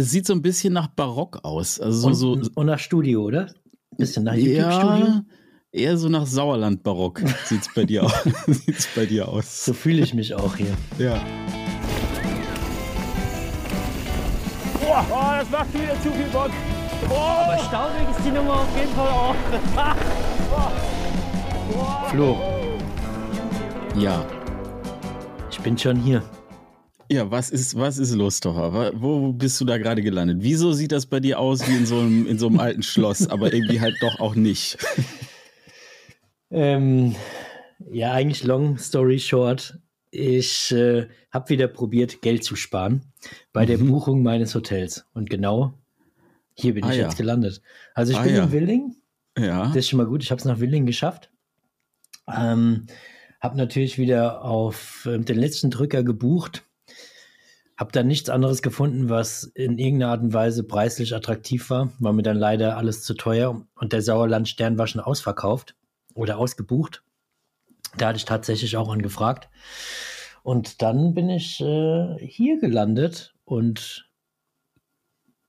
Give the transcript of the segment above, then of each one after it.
es sieht so ein bisschen nach Barock aus. Also und, so, und nach Studio, oder? Bisschen nach YouTube-Studio? Ja, eher so nach Sauerland-Barock sieht es bei, dir aus. sieht's bei dir aus. So fühle ich mich auch hier. Ja. Boah, oh, das macht wieder zu viel Bock. Oh. Aber staubig ist die Nummer auf jeden Fall auch. Flo. Ja. Ich bin schon hier. Ja, was ist, was ist los, Tocher? Wo bist du da gerade gelandet? Wieso sieht das bei dir aus wie in so einem, in so einem alten Schloss, aber irgendwie halt doch auch nicht? Ähm, ja, eigentlich long story short. Ich äh, habe wieder probiert, Geld zu sparen bei mhm. der Buchung meines Hotels. Und genau hier bin ah, ich ja. jetzt gelandet. Also ich ah, bin ja. in Willing. Ja. Das ist schon mal gut. Ich habe es nach Willing geschafft. Ähm, habe natürlich wieder auf äh, den letzten Drücker gebucht. Habe dann nichts anderes gefunden, was in irgendeiner Art und Weise preislich attraktiv war. War mir dann leider alles zu teuer. Und der Sauerland-Stern war schon ausverkauft oder ausgebucht. Da hatte ich tatsächlich auch angefragt. Und dann bin ich äh, hier gelandet und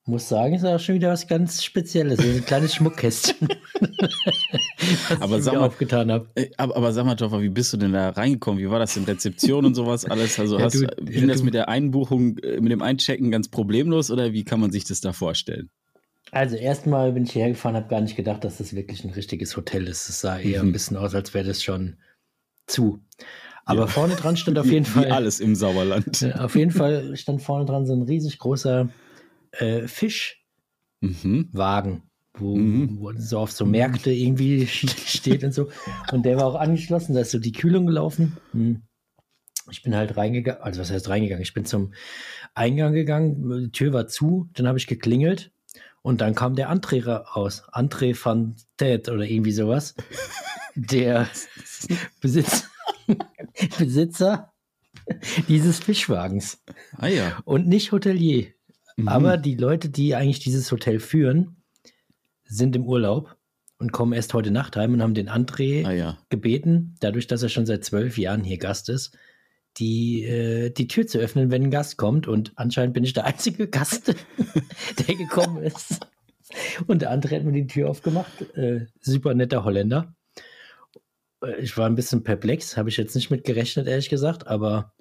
muss sagen, ist auch schon wieder was ganz Spezielles. Ein kleines Schmuckkästchen. aber ich sag mal, aufgetan habe. Äh, aber, aber sag mal, Joffa, wie bist du denn da reingekommen? Wie war das in Rezeption und sowas alles? Also ja, hast, du, ging das mit der Einbuchung, äh, mit dem Einchecken ganz problemlos oder wie kann man sich das da vorstellen? Also erstmal bin ich hierher gefahren, habe gar nicht gedacht, dass das wirklich ein richtiges Hotel ist. Es sah eher mhm. ein bisschen aus, als wäre das schon zu. Aber ja. vorne dran stand auf jeden Fall. Wie alles im Sauerland. Auf jeden Fall stand vorne dran so ein riesig großer äh, Fischwagen, mhm. wo, mhm. wo so auf so Märkte irgendwie steht und so. Und der war auch angeschlossen, da ist so die Kühlung gelaufen. Hm. Ich bin halt reingegangen, also was heißt reingegangen? Ich bin zum Eingang gegangen, die Tür war zu, dann habe ich geklingelt und dann kam der André raus. André van Ted oder irgendwie sowas. Der Besitzer, Besitzer dieses Fischwagens. Ah ja. Und nicht Hotelier. Mhm. Aber die Leute, die eigentlich dieses Hotel führen, sind im Urlaub und kommen erst heute Nacht heim und haben den André ah, ja. gebeten, dadurch, dass er schon seit zwölf Jahren hier Gast ist, die, äh, die Tür zu öffnen, wenn ein Gast kommt. Und anscheinend bin ich der einzige Gast, der gekommen ist. Und der andere hat mir die Tür aufgemacht. Äh, super netter Holländer. Äh, ich war ein bisschen perplex, habe ich jetzt nicht mit gerechnet, ehrlich gesagt, aber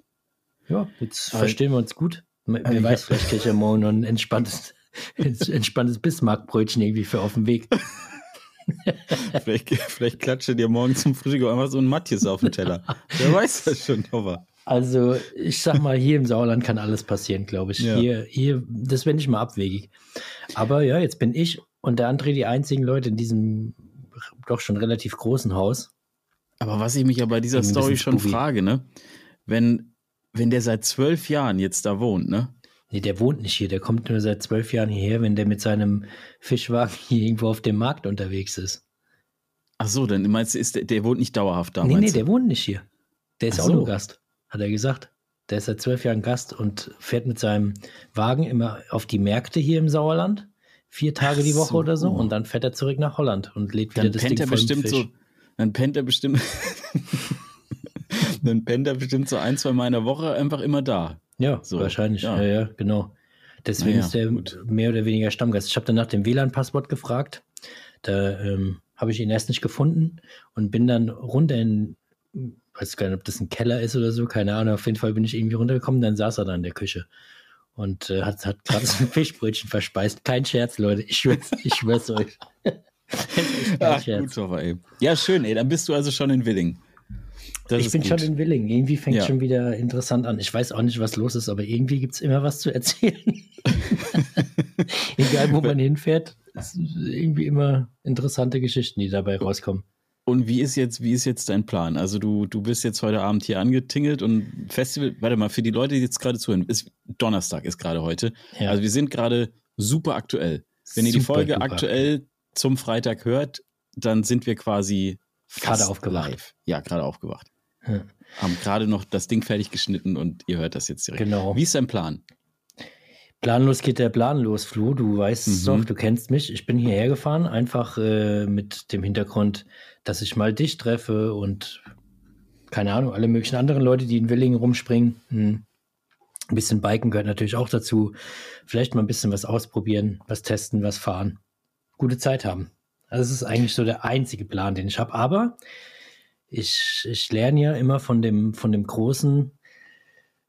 ja, jetzt verstehen wir uns gut. Wer also weiß, vielleicht kriege ich ja morgen noch ein entspanntes, entspanntes Bismarckbrötchen irgendwie für auf dem Weg. vielleicht, vielleicht klatsche dir morgen zum Frühstück einfach so ein Matthias auf den Teller. Wer weiß das schon, Nova. Also, ich sag mal, hier im Sauerland kann alles passieren, glaube ich. Ja. Hier, hier, das wäre nicht mal abwegig. Aber ja, jetzt bin ich und der André die einzigen Leute in diesem doch schon relativ großen Haus. Aber was ich mich ja bei dieser Story schon frage, ne? Wenn wenn der seit zwölf Jahren jetzt da wohnt, ne? Nee, der wohnt nicht hier. Der kommt nur seit zwölf Jahren hierher, wenn der mit seinem Fischwagen hier irgendwo auf dem Markt unterwegs ist. Ach so, dann meinst du, ist der, der wohnt nicht dauerhaft da? Nee, nee, der wohnt nicht hier. Der ist Ach auch so. nur Gast, hat er gesagt. Der ist seit zwölf Jahren Gast und fährt mit seinem Wagen immer auf die Märkte hier im Sauerland. Vier Tage die Woche so. oder so. Und dann fährt er zurück nach Holland und lädt wieder dann das pennt Ding er bestimmt so. Dann pennt er bestimmt. dann pennt er bestimmt so ein, zwei Mal in der Woche einfach immer da. Ja, so. wahrscheinlich. Ja. ja, ja, genau. Deswegen naja, ist der gut. mehr oder weniger Stammgast. Ich habe dann nach dem WLAN-Passwort gefragt. Da ähm, habe ich ihn erst nicht gefunden und bin dann runter in, weiß gar nicht, ob das ein Keller ist oder so, keine Ahnung. Auf jeden Fall bin ich irgendwie runtergekommen, dann saß er da in der Küche und äh, hat, hat gerade so ein Fischbrötchen verspeist. Kein Scherz, Leute. Ich schwör's, ich schwör's euch. Ach, gut, aber, ey. Ja, schön, ey. Dann bist du also schon in Willing. Das ich bin gut. schon in Willing. Irgendwie fängt es ja. schon wieder interessant an. Ich weiß auch nicht, was los ist, aber irgendwie gibt es immer was zu erzählen. Egal, wo man hinfährt, es sind irgendwie immer interessante Geschichten, die dabei rauskommen. Und wie ist jetzt, wie ist jetzt dein Plan? Also du, du bist jetzt heute Abend hier angetingelt und Festival, warte mal, für die Leute, die jetzt gerade zuhören, ist Donnerstag ist gerade heute. Ja. Also wir sind gerade super aktuell. Wenn ihr die Folge super. aktuell zum Freitag hört, dann sind wir quasi gerade aufgewacht. Live. Ja, gerade aufgewacht. Hm. Haben gerade noch das Ding fertig geschnitten und ihr hört das jetzt direkt. Genau. Wie ist dein Plan? Planlos geht der Plan los, Flo. Du weißt mhm. doch, du kennst mich. Ich bin hierher gefahren, einfach äh, mit dem Hintergrund, dass ich mal dich treffe und keine Ahnung, alle möglichen anderen Leute, die in Willingen rumspringen. Hm. Ein bisschen Biken gehört natürlich auch dazu. Vielleicht mal ein bisschen was ausprobieren, was testen, was fahren. Gute Zeit haben. Also das ist eigentlich so der einzige Plan, den ich habe. Aber ich, ich lerne ja immer von dem, von dem großen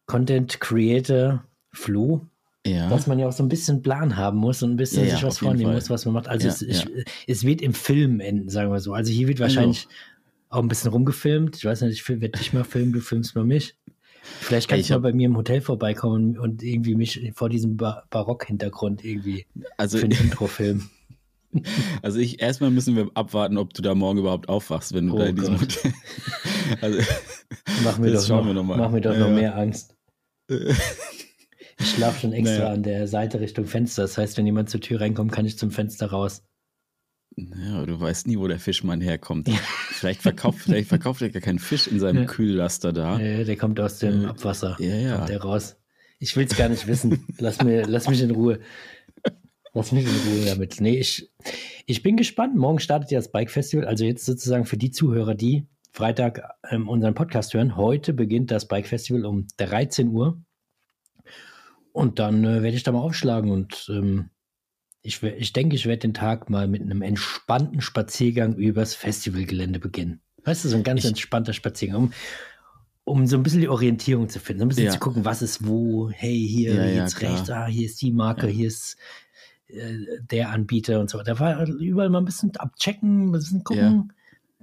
Content Creator Flo, ja. dass man ja auch so ein bisschen Plan haben muss und ein bisschen ja, sich was vornehmen muss, was man macht. Also es, ich, es, wird im Film enden, sagen wir so. Also hier wird wahrscheinlich auch ein bisschen rumgefilmt. Ich weiß nicht, ich werde dich mal filmen, du filmst mal mich. Vielleicht kannst du mal bei mir im Hotel vorbeikommen und irgendwie mich vor diesem Bar Barock-Hintergrund irgendwie also, für ein Intro filmen. Also ich erstmal müssen wir abwarten, ob du da morgen überhaupt aufwachst, wenn du oh da in diesem Gott. Hotel. Also, mach mir doch, noch, noch mach mir doch ja, noch mehr Angst. Ich schlafe schon extra naja. an der Seite Richtung Fenster. Das heißt, wenn jemand zur Tür reinkommt, kann ich zum Fenster raus. Ja, du weißt nie, wo der Fischmann herkommt. Vielleicht verkauft, vielleicht verkauft er gar keinen Fisch in seinem ja. Kühllaster da. Ja, der kommt aus dem Abwasser. Ja, ja. Kommt der raus. Ich will es gar nicht wissen. Lass, mir, lass mich in Ruhe. Lass mich in Ruhe damit. Nee, ich, ich bin gespannt. Morgen startet ja das Bike Festival. Also jetzt sozusagen für die Zuhörer, die Freitag ähm, unseren Podcast hören. Heute beginnt das Bike Festival um 13 Uhr. Und dann äh, werde ich da mal aufschlagen und ähm, ich, ich denke, ich werde den Tag mal mit einem entspannten Spaziergang übers Festivalgelände beginnen. Weißt du, so ein ganz ich, entspannter Spaziergang, um, um so ein bisschen die Orientierung zu finden, so ein bisschen ja. zu gucken, was ist wo, hey, hier ja, jetzt ja, rechts, ah, hier ist die Marke, hier ist der Anbieter und so. Da war überall mal ein bisschen abchecken, ein bisschen gucken,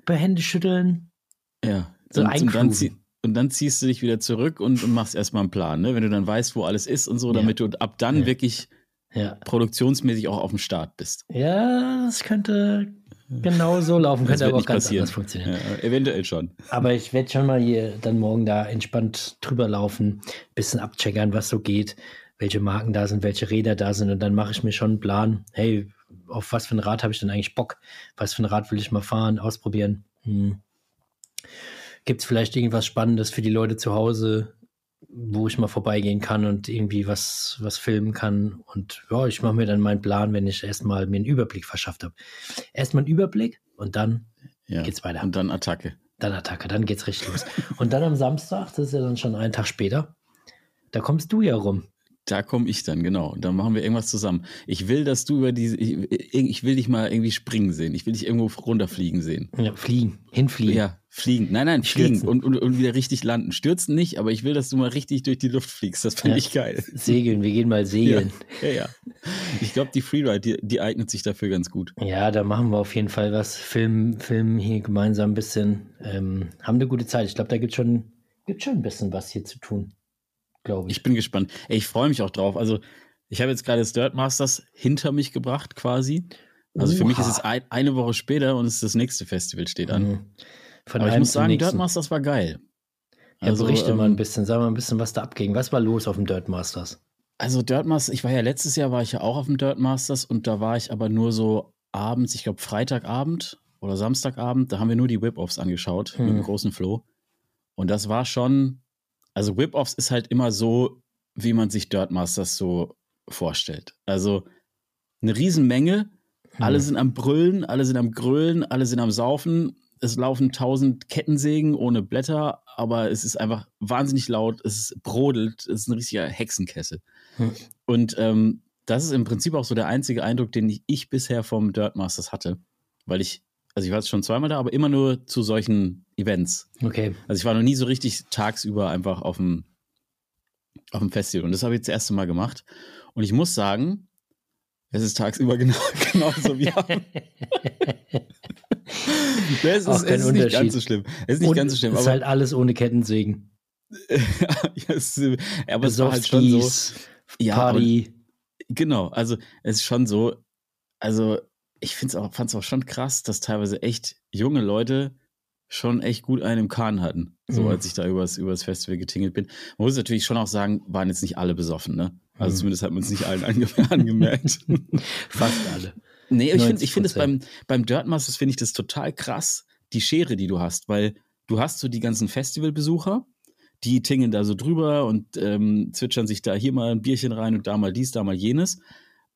per Hände schütteln. Ja, so und, und, dann, und dann ziehst du dich wieder zurück und, und machst erstmal einen Plan, ne? wenn du dann weißt, wo alles ist und so, damit du ab dann wirklich ja. produktionsmäßig auch auf dem Start bist. Ja, das könnte genau so laufen, könnte aber auch ganz passieren. anders funktionieren. Ja, eventuell schon. Aber ich werde schon mal hier dann morgen da entspannt drüber laufen, bisschen abcheckern, was so geht, welche Marken da sind, welche Räder da sind und dann mache ich mir schon einen Plan. Hey, auf was für ein Rad habe ich denn eigentlich Bock? Was für ein Rad will ich mal fahren, ausprobieren? Hm. Gibt es vielleicht irgendwas Spannendes für die Leute zu Hause? wo ich mal vorbeigehen kann und irgendwie was, was filmen kann. Und ja, ich mache mir dann meinen Plan, wenn ich erstmal mir einen Überblick verschafft habe. Erstmal einen Überblick und dann ja, geht's weiter. Und dann Attacke. Dann Attacke, dann geht's richtig los. Und dann am Samstag, das ist ja dann schon einen Tag später, da kommst du ja rum. Da komme ich dann, genau. Dann machen wir irgendwas zusammen. Ich will, dass du über diese, ich, ich, will dich mal irgendwie springen sehen. Ich will dich irgendwo runterfliegen sehen. Ja, fliegen, hinfliegen. Ja, fliegen. Nein, nein, fliegen und, und, und, wieder richtig landen. Stürzen nicht, aber ich will, dass du mal richtig durch die Luft fliegst. Das fände ja, ich geil. Segeln, wir gehen mal segeln. Ja, ja. ja. Ich glaube, die Freeride, die, die, eignet sich dafür ganz gut. Ja, da machen wir auf jeden Fall was. Film, Film hier gemeinsam ein bisschen. Ähm, haben eine gute Zeit. Ich glaube, da gibt schon, gibt schon ein bisschen was hier zu tun glaube ich. Ich bin gespannt. Ey, ich freue mich auch drauf. Also, ich habe jetzt gerade das Dirt Masters hinter mich gebracht, quasi. Also Oha. für mich ist es ein, eine Woche später und es das nächste Festival steht an. Mhm. Aber ich muss sagen, Dirt Masters war geil. Also, ja, berichte ähm, mal ein bisschen, sag mal ein bisschen, was da abging. Was war los auf dem Dirt Masters? Also Dirt Masters, ich war ja letztes Jahr, war ich ja auch auf dem Dirt Masters und da war ich aber nur so abends, ich glaube Freitagabend oder Samstagabend, da haben wir nur die Whip-Offs angeschaut hm. mit dem großen Flow. Und das war schon, also Whip-Offs ist halt immer so, wie man sich Dirt Masters so vorstellt. Also eine Riesenmenge, hm. alle sind am Brüllen, alle sind am Grölen, alle sind am Saufen. Es laufen tausend Kettensägen ohne Blätter, aber es ist einfach wahnsinnig laut, es brodelt, es ist ein richtiger Hexenkessel. Hm. Und ähm, das ist im Prinzip auch so der einzige Eindruck, den ich, ich bisher vom Dirt Masters hatte, weil ich also ich war jetzt schon zweimal da, aber immer nur zu solchen Events. Okay. Also ich war noch nie so richtig tagsüber einfach auf dem, auf dem Festival. Und das habe ich jetzt das erste Mal gemacht. Und ich muss sagen, es ist tagsüber genau, genauso wie am. es ist, es ist nicht ganz so schlimm. Es ist nicht Und ganz so schlimm. Es ist halt alles ohne Kettensägen. ja, es, aber es war halt schon so. Ja, Party. genau, also es ist schon so, also ich fand es auch schon krass, dass teilweise echt junge Leute schon echt gut einen im Kahn hatten, so mhm. als ich da übers, übers Festival getingelt bin. Man muss natürlich schon auch sagen, waren jetzt nicht alle besoffen, ne? Also mhm. zumindest hat man es nicht allen ange angemerkt. Fast alle. Nee, ich finde ich find es beim, beim Dirt Masters finde ich das total krass, die Schere, die du hast, weil du hast so die ganzen Festivalbesucher, die tingeln da so drüber und ähm, zwitschern sich da hier mal ein Bierchen rein und da mal dies, da mal jenes.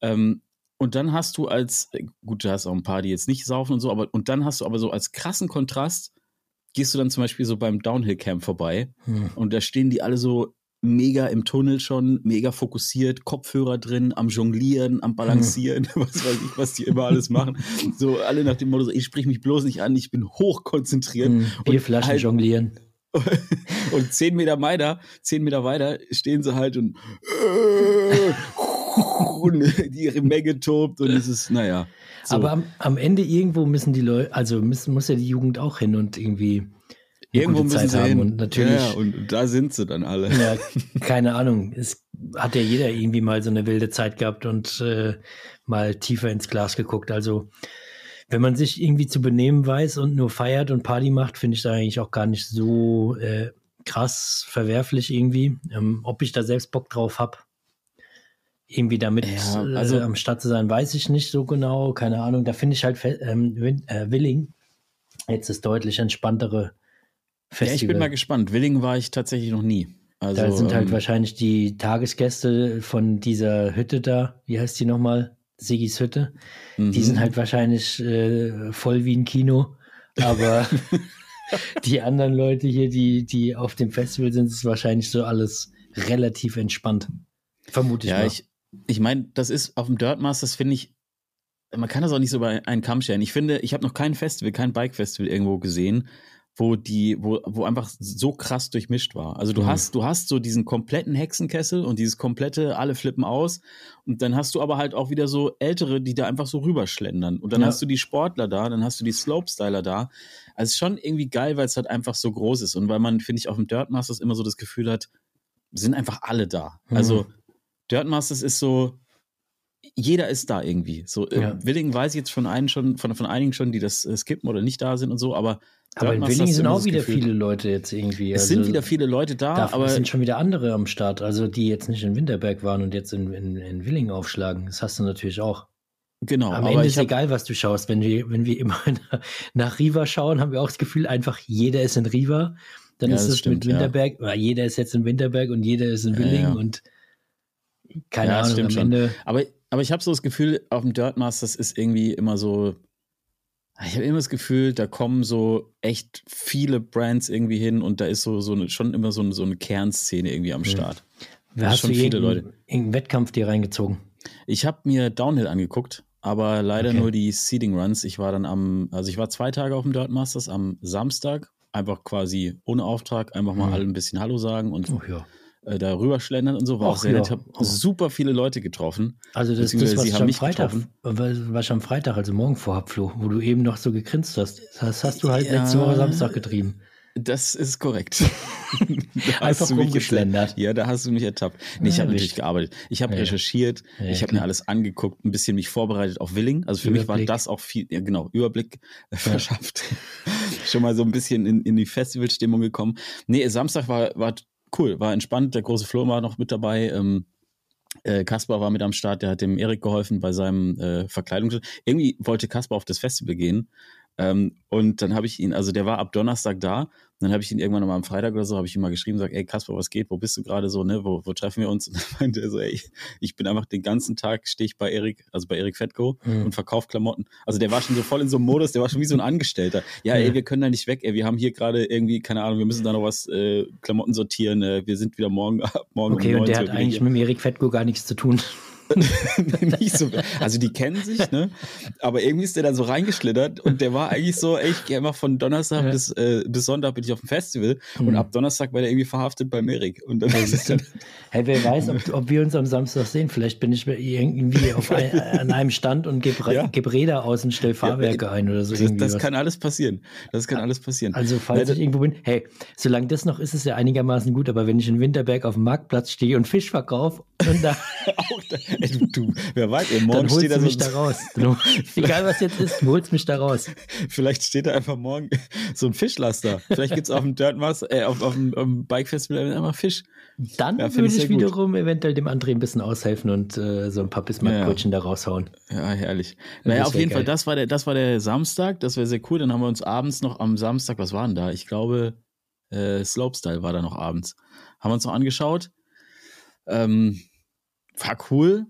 Ähm, und dann hast du als, äh, gut, du hast auch ein paar, die jetzt nicht saufen und so, aber und dann hast du aber so als krassen Kontrast, gehst du dann zum Beispiel so beim Downhill Camp vorbei hm. und da stehen die alle so mega im Tunnel schon, mega fokussiert, Kopfhörer drin, am Jonglieren, am Balancieren, mhm. was weiß ich, was die immer alles machen. So alle nach dem Motto, so, ich sprich mich bloß nicht an, ich bin hochkonzentriert. Mhm, Bierflaschen halt, jonglieren. und zehn Meter weiter, zehn Meter weiter stehen sie halt und, und ihre Menge tobt und es ist, naja. So. Aber am, am Ende irgendwo müssen die Leute, also müssen, muss ja die Jugend auch hin und irgendwie Irgendwo müssen sie hin. Und natürlich. Ja, und da sind sie dann alle. Ja, keine Ahnung. Es hat ja jeder irgendwie mal so eine wilde Zeit gehabt und äh, mal tiefer ins Glas geguckt. Also, wenn man sich irgendwie zu benehmen weiß und nur feiert und Party macht, finde ich da eigentlich auch gar nicht so äh, krass verwerflich irgendwie. Ähm, ob ich da selbst Bock drauf habe, irgendwie damit ja, also, äh, am Start zu sein, weiß ich nicht so genau. Keine Ahnung. Da finde ich halt ähm, äh, Willing jetzt das deutlich entspanntere Festival. Ja, ich bin mal gespannt. Willingen war ich tatsächlich noch nie. Also, da sind halt ähm, wahrscheinlich die Tagesgäste von dieser Hütte da, wie heißt die nochmal? Sigis Hütte. Mhm. Die sind halt wahrscheinlich äh, voll wie ein Kino. Aber die anderen Leute hier, die, die auf dem Festival sind, ist wahrscheinlich so alles relativ entspannt. Vermute ich ja, mal. Ich, ich meine, das ist auf dem Dirt Masters, finde ich, man kann das auch nicht so bei einen Kamm stellen. Ich finde, ich habe noch kein Festival, kein Bike-Festival irgendwo gesehen, wo die, wo, wo einfach so krass durchmischt war. Also du mhm. hast, du hast so diesen kompletten Hexenkessel und dieses komplette, alle flippen aus. Und dann hast du aber halt auch wieder so Ältere, die da einfach so rüberschlendern. Und dann ja. hast du die Sportler da, dann hast du die Slopestyler da. Also es ist schon irgendwie geil, weil es halt einfach so groß ist. Und weil man, finde ich, auf dem Dirt Masters immer so das Gefühl hat, sind einfach alle da. Mhm. Also Dirt Masters ist so, jeder ist da irgendwie. So, äh, ja. Willingen weiß ich jetzt von einen schon, von, von einigen schon, die das äh, skippen oder nicht da sind und so, aber aber in Willingen sind auch wieder Gefühl. viele Leute jetzt irgendwie. Es also sind wieder viele Leute da, da aber es sind schon wieder andere am Start, also die jetzt nicht in Winterberg waren und jetzt in, in, in Willingen aufschlagen. Das hast du natürlich auch. Genau. Am Ende ist egal, was du schaust. Wenn wir, wenn wir immer nach Riva schauen, haben wir auch das Gefühl, einfach jeder ist in Riva. Dann ja, ist es mit Winterberg, ja. jeder ist jetzt in Winterberg und jeder ist in Willingen und keine Ahnung. am Ende. Aber, aber ich habe so das Gefühl, auf dem Dirt Masters ist irgendwie immer so ich habe immer das Gefühl, da kommen so echt viele Brands irgendwie hin und da ist so, so eine, schon immer so eine, so eine Kernszene irgendwie am Start. Wer hast schon du viele Leute. Irgendeinen Wettkampf dir reingezogen? Ich habe mir Downhill angeguckt, aber leider okay. nur die Seeding Runs. Ich war dann am, also ich war zwei Tage auf dem Dirt Masters am Samstag, einfach quasi ohne Auftrag, einfach mal mhm. alle ein bisschen Hallo sagen und oh, ja äh, da rüberschlendern und so. War auch, auch sehr ja. nett. Habe super viele Leute getroffen. Also das, das was, ich am Freitag, was ich am Freitag, also morgen vorhab, Flo, wo du eben noch so gegrinst hast. Das hast du halt ja, letzte Woche Samstag getrieben. Das ist korrekt. Einfach rumgeschlendert. Ja, da hast du mich ertappt. Nee, ich habe natürlich gearbeitet. Ich habe ja. recherchiert, ja, ich habe mir alles angeguckt, ein bisschen mich vorbereitet auf Willing. Also für Überblick. mich war das auch viel, ja, genau, Überblick ja. verschafft. Schon mal so ein bisschen in, in die Festivalstimmung gekommen. Nee, Samstag war, war cool, war entspannt. Der große Flo war noch mit dabei. Ähm, äh, Kaspar war mit am Start, der hat dem Erik geholfen bei seinem äh, Verkleidungs. Irgendwie wollte Kaspar auf das Festival gehen ähm, und dann habe ich ihn, also der war ab Donnerstag da. Dann habe ich ihn irgendwann mal am Freitag oder so, habe ich ihm mal geschrieben, sag, ey Kasper, was geht? Wo bist du gerade so, ne? Wo, wo treffen wir uns? Und dann meinte er so, ey, ich bin einfach den ganzen Tag stehe ich bei Erik, also bei Erik Fettko mhm. und verkaufe Klamotten. Also der war schon so voll in so einem Modus, der war schon wie so ein Angestellter. Ja, ey, wir können da nicht weg, ey, wir haben hier gerade irgendwie, keine Ahnung, wir müssen da noch was äh, Klamotten sortieren. Äh, wir sind wieder morgen, morgen Okay, um und der hat eigentlich hier. mit Erik Fettko gar nichts zu tun. nicht so, also die kennen sich, ne? Aber irgendwie ist der dann so reingeschlittert und der war eigentlich so, ey, ich gehe immer von Donnerstag ja. bis, äh, bis Sonntag bin ich auf dem Festival mhm. und ab Donnerstag war der irgendwie verhaftet beim Erik. Und dann hey, dann hey, wer weiß, ob, ob, wir uns am Samstag sehen. Vielleicht bin ich irgendwie auf ein, an einem Stand und gebe ja. geb Räder aus und stelle Fahrwerke ja, ein oder so. Das, das kann alles passieren. Das kann alles passieren. Also falls ich irgendwo bin, hey, solange das noch ist, ist es ja einigermaßen gut, aber wenn ich in Winterberg auf dem Marktplatz stehe und Fisch verkaufe und da du, du, wer weiß, ey, morgen steht da so mich da raus. egal was jetzt ist, du holst mich da raus. Vielleicht steht da einfach morgen so ein Fischlaster. Vielleicht gibt es auf dem Dirt Mass, äh, auf, auf dem, dem Bike Festival einfach Fisch. Dann ja, würde ich wiederum gut. eventuell dem André ein bisschen aushelfen und äh, so ein paar Bismarck-Brötchen ja. da raushauen. Ja, herrlich. Naja, auf jeden geil. Fall, das war, der, das war der Samstag, das wäre sehr cool. Dann haben wir uns abends noch am Samstag, was war denn da? Ich glaube, äh, Slopestyle war da noch abends. Haben wir uns noch angeschaut. Ähm, war cool,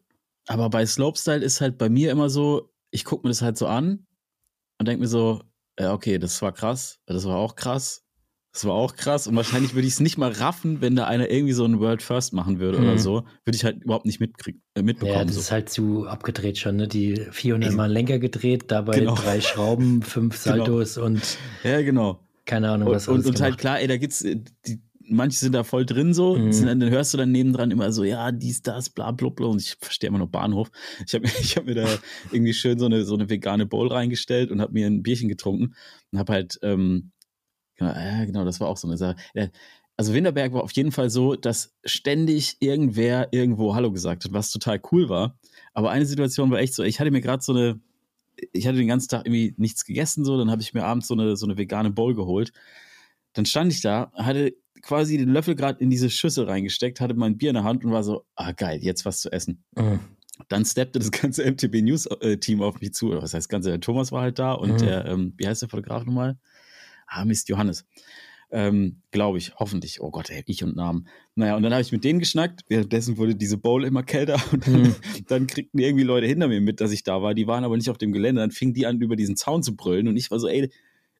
aber bei Slopestyle ist halt bei mir immer so, ich gucke mir das halt so an und denke mir so, ja, okay, das war krass, das war auch krass. Das war auch krass. Und wahrscheinlich würde ich es nicht mal raffen, wenn da einer irgendwie so ein World First machen würde mhm. oder so. Würde ich halt überhaupt nicht mitkrieg, äh, mitbekommen. Ja, das so. ist halt zu abgedreht schon, ne? Die 400 Mal Lenker gedreht, dabei genau. drei Schrauben, fünf genau. Saltos genau. und. Ja, genau. Keine Ahnung, was Und, und, und halt klar, ey, da gibt's, äh, die, manche sind da voll drin so, mhm. sind, dann hörst du dann nebendran immer so, ja, dies, das, bla, bla, bla. Und ich verstehe immer noch Bahnhof. Ich habe ich hab mir da irgendwie schön so eine, so eine vegane Bowl reingestellt und habe mir ein Bierchen getrunken und habe halt, ähm, genau, ja, genau, das war auch so eine Sache. Also Winterberg war auf jeden Fall so, dass ständig irgendwer irgendwo Hallo gesagt hat, was total cool war. Aber eine Situation war echt so, ich hatte mir gerade so eine, ich hatte den ganzen Tag irgendwie nichts gegessen, so, dann habe ich mir abends so eine, so eine vegane Bowl geholt. Dann stand ich da, hatte quasi den Löffel gerade in diese Schüssel reingesteckt, hatte mein Bier in der Hand und war so, ah geil, jetzt was zu essen. Mhm. Dann steppte das ganze MTB News äh, Team auf mich zu. Was heißt ganze? Der Thomas war halt da und mhm. der, ähm, wie heißt der Fotograf nochmal? Ah, Mist, Johannes. Ähm, Glaube ich, hoffentlich. Oh Gott, ey, ich und Namen. Naja, und dann habe ich mit denen geschnackt. Währenddessen wurde diese Bowl immer kälter und dann, mhm. dann, kriegten irgendwie Leute hinter mir mit, dass ich da war. Die waren aber nicht auf dem Gelände. Dann fingen die an, über diesen Zaun zu brüllen und ich war so, ey,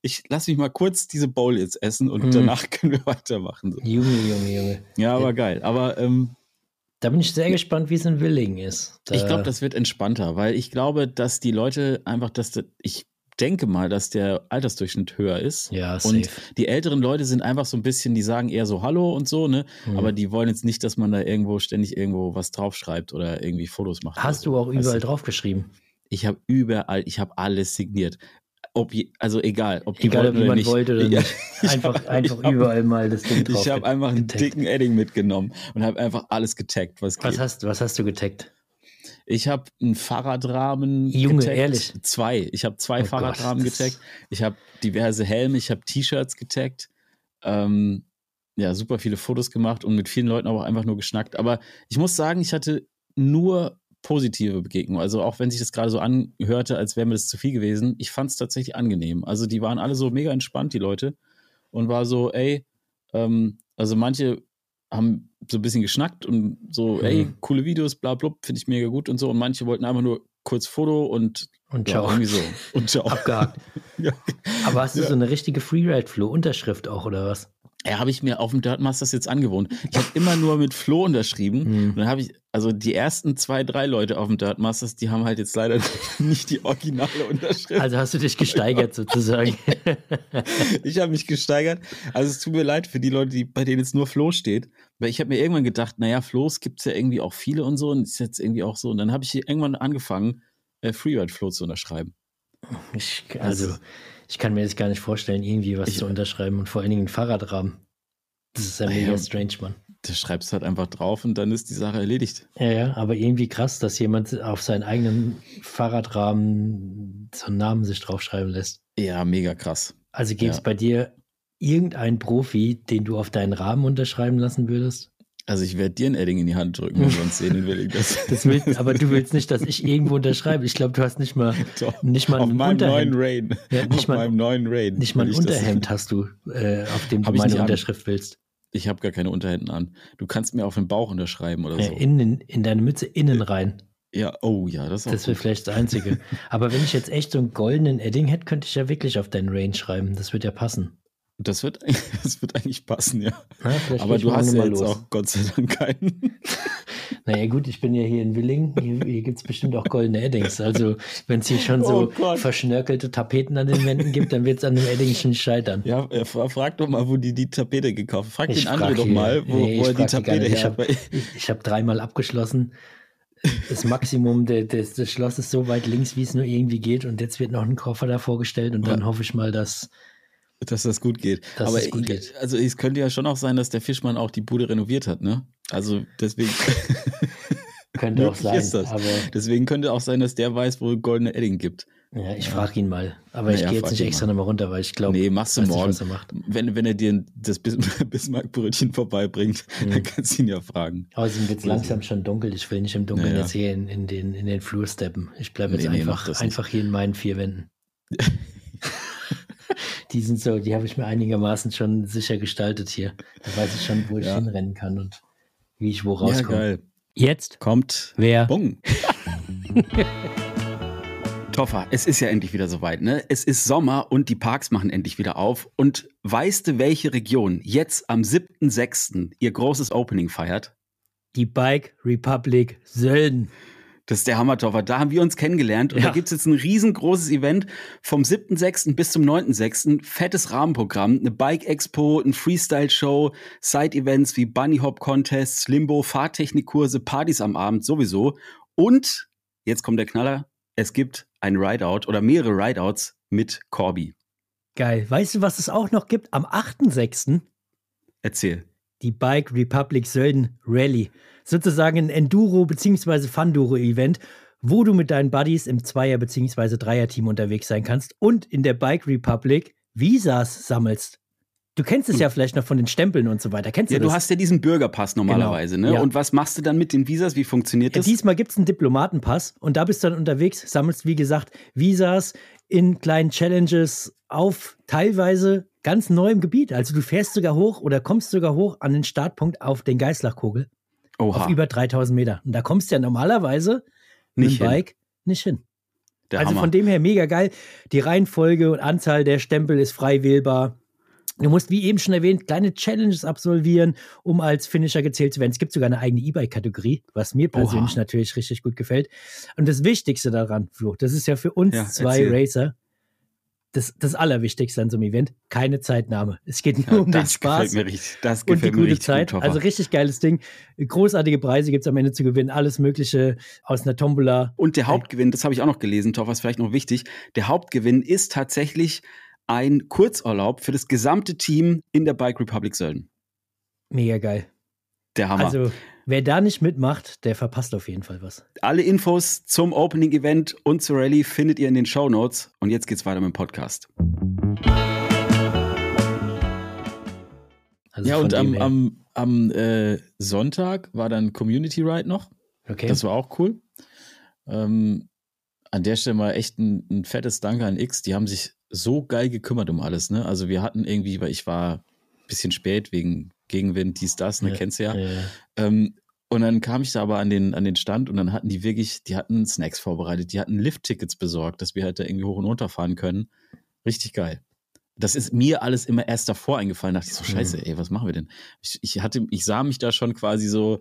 ich lass mich mal kurz diese Bowl jetzt essen und hm. danach können wir weitermachen. So. Junge, Junge, Junge. Ja, aber ja. geil. Aber ähm, da bin ich sehr gespannt, wie es in Willingen ist. Da ich glaube, das wird entspannter, weil ich glaube, dass die Leute einfach, dass das, ich denke mal, dass der Altersdurchschnitt höher ist. Ja, safe. Und die älteren Leute sind einfach so ein bisschen, die sagen eher so Hallo und so, ne? Mhm. Aber die wollen jetzt nicht, dass man da irgendwo ständig irgendwo was draufschreibt oder irgendwie Fotos macht. Hast du auch überall draufgeschrieben? Ich habe überall, ich habe alles signiert ob, also egal, ob die egal, ob jemand wollte oder nicht. Einfach, einfach hab, überall mal das Ding drauf. Ich habe einfach einen getaggt. dicken Edding mitgenommen und habe einfach alles getaggt, was geht. Was hast, was hast du getaggt? Ich habe einen Fahrradrahmen Junge, getaggt. ehrlich? Zwei. Ich habe zwei oh Fahrradrahmen Gott, getaggt. Ich habe diverse Helme, ich habe T-Shirts getaggt. Ähm, ja, super viele Fotos gemacht und mit vielen Leuten auch einfach nur geschnackt. Aber ich muss sagen, ich hatte nur positive Begegnung. Also auch wenn sich das gerade so anhörte, als wäre mir das zu viel gewesen, ich fand es tatsächlich angenehm. Also die waren alle so mega entspannt, die Leute. Und war so, ey, ähm, also manche haben so ein bisschen geschnackt und so, mhm. ey, coole Videos, bla bla, finde ich mega gut und so. Und manche wollten einfach nur kurz Foto und, und ciao. Ja, irgendwie so. Und ciao. Abgehakt. ja. Aber hast du ja. so eine richtige Freeride-Flow-Unterschrift auch oder was? Ja, habe ich mir auf dem Dirt Masters jetzt angewohnt. Ich habe immer nur mit Flo unterschrieben. Mhm. Und dann habe ich, also die ersten zwei, drei Leute auf dem Dirt Masters, die haben halt jetzt leider nicht die originale Unterschrift. Also hast du dich gesteigert sozusagen. ich habe mich gesteigert. Also es tut mir leid für die Leute, die, bei denen jetzt nur Flo steht. Weil ich habe mir irgendwann gedacht, naja, Flo's gibt es ja irgendwie auch viele und so. Und ist jetzt irgendwie auch so. Und dann habe ich irgendwann angefangen, äh, Freeride Flo zu unterschreiben. Ich, also, also ich kann mir das gar nicht vorstellen, irgendwie was ich, zu unterschreiben und vor allen Dingen ein Fahrradrahmen. Das ist ja mega ja, strange, Mann. Du schreibst halt einfach drauf und dann ist die Sache erledigt. Ja, ja, aber irgendwie krass, dass jemand auf seinen eigenen Fahrradrahmen so einen Namen sich draufschreiben lässt. Ja, mega krass. Also gibt es ja. bei dir irgendeinen Profi, den du auf deinen Rahmen unterschreiben lassen würdest? Also ich werde dir ein Edding in die Hand drücken, wenn wir uns sehen will. Das. das will, aber du willst nicht, dass ich irgendwo unterschreibe. Ich glaube, du hast nicht mal, Doch, nicht mal auf ein meinem Unterhemd. neuen Rain. Ja, nicht auf mal, meinem neuen Rain. Nicht mal ein Unterhemd hast du, äh, auf dem du meine Unterschrift an. willst. Ich habe gar keine Unterhemden an. Du kannst mir auf den Bauch unterschreiben oder ja, so. In, in deine Mütze innen rein. Ja, oh ja, das ist Das wäre vielleicht das Einzige. aber wenn ich jetzt echt so einen goldenen Edding hätte, könnte ich ja wirklich auf deinen Rain schreiben. Das wird ja passen. Das wird, das wird eigentlich passen, ja. Na, Aber du hast ja jetzt los. auch Gott sei Dank keinen. Naja, gut, ich bin ja hier in Willingen. Hier, hier gibt es bestimmt auch goldene Eddings. Also, wenn es hier schon so oh verschnörkelte Tapeten an den Wänden gibt, dann wird es an dem Edding schon scheitern. Ja, frag doch mal, wo die die Tapete gekauft haben. Frag ich den frag doch mal, wo, nee, wo er die Tapete her hat. Ich, habe dreimal abgeschlossen. Das Maximum des, des, des Schlosses so weit links, wie es nur irgendwie geht. Und jetzt wird noch ein Koffer davor gestellt. Und dann ja. hoffe ich mal, dass dass das gut geht. Dass aber es gut geht. also es könnte ja schon auch sein, dass der Fischmann auch die Bude renoviert hat, ne? Also deswegen. könnte auch sein. Aber deswegen könnte auch sein, dass der weiß, wo goldene Edding gibt. Ja, ich ja. frage ihn mal. Aber naja, ich gehe jetzt nicht extra nochmal runter, weil ich glaube. Nee, machst du morgen. Nicht, wenn, wenn er dir das Bismarckbrötchen vorbeibringt, mhm. dann kannst du ihn ja fragen. Außerdem wird es langsam schon dunkel. Ich will nicht im Dunkeln naja. jetzt hier in, in, den, in den Flur steppen. Ich bleibe jetzt nee, einfach, nee, einfach hier in meinen vier Wänden. die sind so, die habe ich mir einigermaßen schon sicher gestaltet hier. Da weiß ich schon, wo ich ja. hinrennen kann und wie ich wo rauskomme. Ja, geil. Jetzt kommt wer? Bung. Toffer, es ist ja endlich wieder soweit, ne? Es ist Sommer und die Parks machen endlich wieder auf. Und weißt du, welche Region jetzt am 7.6. ihr großes Opening feiert? Die Bike Republic Sölden. Das ist der Hammertoffer. Da haben wir uns kennengelernt und ja. da gibt es jetzt ein riesengroßes Event vom 7.6. bis zum 9.6. Fettes Rahmenprogramm, eine Bike-Expo, ein Freestyle-Show, Side-Events wie Bunny Hop Contests, Limbo, Fahrtechnikkurse, Partys am Abend sowieso. Und, jetzt kommt der Knaller, es gibt ein Rideout oder mehrere Rideouts mit Corby. Geil. Weißt du, was es auch noch gibt? Am 8.6. Erzähl. Die Bike Republic Sölden Rally sozusagen ein Enduro- bzw. Funduro-Event, wo du mit deinen Buddies im Zweier- bzw. Dreier-Team unterwegs sein kannst und in der Bike Republic Visas sammelst. Du kennst es ja hm. vielleicht noch von den Stempeln und so weiter. Kennst du ja, das? du hast ja diesen Bürgerpass genau. normalerweise, genau. ne? Ja. Und was machst du dann mit den Visas? Wie funktioniert das? Ja, diesmal gibt es einen Diplomatenpass und da bist du dann unterwegs, sammelst, wie gesagt, Visas in kleinen Challenges auf teilweise ganz neuem Gebiet. Also du fährst sogar hoch oder kommst sogar hoch an den Startpunkt auf den Geißlachkogel. Oha. auf über 3000 Meter. Und da kommst du ja normalerweise nicht mit dem Bike nicht hin. Der also Hammer. von dem her mega geil. Die Reihenfolge und Anzahl der Stempel ist frei wählbar. Du musst, wie eben schon erwähnt, kleine Challenges absolvieren, um als Finisher gezählt zu werden. Es gibt sogar eine eigene E-Bike-Kategorie, was mir persönlich Oha. natürlich richtig gut gefällt. Und das Wichtigste daran, Flo, das ist ja für uns ja, zwei erzähl. Racer, das, das Allerwichtigste an so einem Event, keine Zeitnahme. Es geht nur ja, um den Spaß mir richtig, das und die gute Zeit. Gut, also richtig geiles Ding. Großartige Preise gibt es am Ende zu gewinnen. Alles Mögliche aus einer Tombola. Und der Hauptgewinn, das habe ich auch noch gelesen, Toffer, ist vielleicht noch wichtig. Der Hauptgewinn ist tatsächlich ein Kurzurlaub für das gesamte Team in der Bike Republic Sölden. Mega geil. Der Hammer. Also Wer da nicht mitmacht, der verpasst auf jeden Fall was. Alle Infos zum Opening Event und zur Rallye findet ihr in den Show Notes. Und jetzt geht's weiter mit dem Podcast. Also ja, und am, am, am äh, Sonntag war dann Community Ride noch. Okay. Das war auch cool. Ähm, an der Stelle mal echt ein, ein, fettes Danke an X. Die haben sich so geil gekümmert um alles. Ne? Also wir hatten irgendwie, weil ich war ein bisschen spät wegen Gegenwind, dies, das, ne, ja, kennst du ja. ja. Ähm, und dann kam ich da aber an den, an den Stand und dann hatten die wirklich, die hatten Snacks vorbereitet, die hatten Lift-Tickets besorgt, dass wir halt da irgendwie hoch und runter fahren können. Richtig geil. Das ist mir alles immer erst davor eingefallen, dachte ich so, scheiße, mhm. ey, was machen wir denn? Ich, ich hatte, ich sah mich da schon quasi so,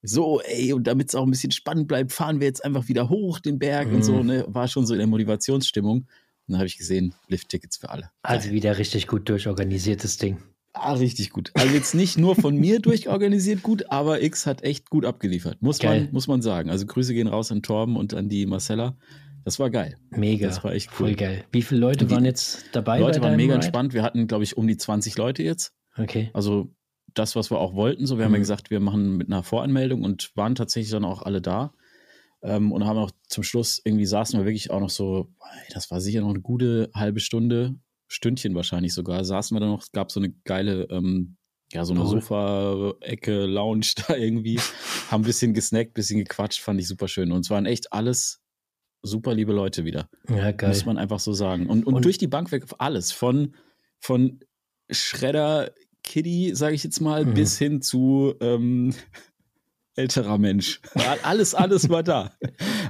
so, ey, und damit es auch ein bisschen spannend bleibt, fahren wir jetzt einfach wieder hoch den Berg mhm. und so, mhm. ne? War schon so in der Motivationsstimmung. Und dann habe ich gesehen, Lift-Tickets für alle. Also wieder richtig gut durchorganisiertes Ding. Ah, richtig gut. Also jetzt nicht nur von mir durchorganisiert gut, aber X hat echt gut abgeliefert. Muss man, muss man sagen. Also Grüße gehen raus an Torben und an die Marcella. Das war geil. Mega. Das war echt cool. Voll geil. Wie viele Leute waren jetzt dabei? Leute waren mega Ride? entspannt. Wir hatten, glaube ich, um die 20 Leute jetzt. Okay. Also das, was wir auch wollten. So, wir mhm. haben ja mhm. gesagt, wir machen mit einer Voranmeldung und waren tatsächlich dann auch alle da. Ähm, und haben auch zum Schluss irgendwie saßen wir wirklich auch noch so, das war sicher noch eine gute halbe Stunde Stündchen wahrscheinlich sogar, saßen wir da noch, es gab so eine geile, ähm, ja, so eine Sofa-Ecke, Lounge da irgendwie, haben ein bisschen gesnackt, ein bisschen gequatscht, fand ich super schön. Und es waren echt alles super liebe Leute wieder. Ja, geil. Muss man einfach so sagen. Und, und, und durch die Bank weg alles, von, von Schredder Kitty, sage ich jetzt mal, mhm. bis hin zu ähm, älterer Mensch. Alles, alles war da.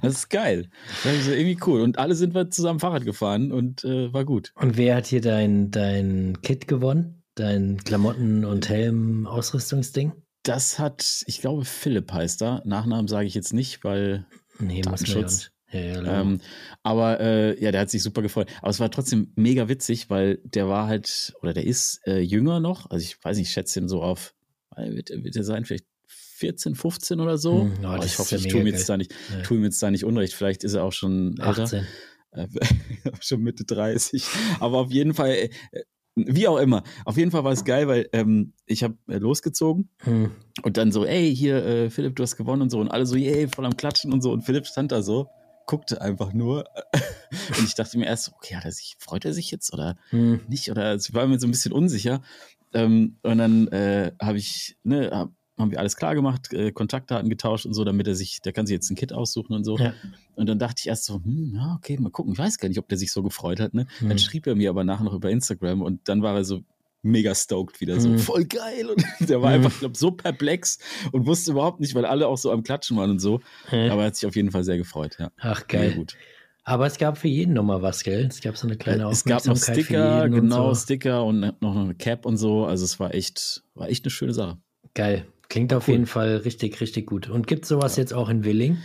Das ist geil. Das ist irgendwie cool. Und alle sind wir zusammen Fahrrad gefahren und äh, war gut. Und wer hat hier dein, dein Kit gewonnen? Dein Klamotten- und Helm-Ausrüstungsding? Das hat, ich glaube, Philipp heißt da. Nachnamen sage ich jetzt nicht, weil nee, Datenschutz. Ja, ja, ähm, aber äh, ja, der hat sich super gefreut. Aber es war trotzdem mega witzig, weil der war halt, oder der ist äh, jünger noch. Also ich weiß nicht, ich schätze ihn so auf, wird, wird er sein, vielleicht 14, 15 oder so. Hm, oh, ich hoffe, ich tue ihm, jetzt da nicht, ja. tue ihm jetzt da nicht unrecht. Vielleicht ist er auch schon älter. 18. Äh, schon Mitte 30. Aber auf jeden Fall, äh, wie auch immer. Auf jeden Fall war es geil, weil ähm, ich habe äh, losgezogen hm. und dann so, ey, hier, äh, Philipp, du hast gewonnen und so. Und alle so, yay, voll am Klatschen und so. Und Philipp stand da so, guckte einfach nur. und ich dachte mir erst, okay, hat er sich, freut er sich jetzt oder hm. nicht? Oder ich war mir so ein bisschen unsicher. Ähm, und dann äh, habe ich, ne, hab, haben wir alles klar gemacht, äh, Kontaktdaten getauscht und so, damit er sich, der kann sich jetzt ein Kit aussuchen und so. Ja. Und dann dachte ich erst so, hm, ja, okay, mal gucken. Ich weiß gar nicht, ob der sich so gefreut hat. Ne? Mhm. Dann schrieb er mir aber nachher noch über Instagram und dann war er so mega stoked wieder, so mhm. voll geil. Und der war mhm. einfach, ich glaube, so perplex und wusste überhaupt nicht, weil alle auch so am Klatschen waren und so. Aber er hat sich auf jeden Fall sehr gefreut. Ja. Ach, geil. Sehr gut. Aber es gab für jeden nochmal was, gell? Es gab so eine kleine Es gab noch Sticker, genau, so. Sticker und noch eine Cap und so. Also es war echt, war echt eine schöne Sache. Geil. Klingt auf cool. jeden Fall richtig, richtig gut. Und gibt es sowas ja. jetzt auch in Willing?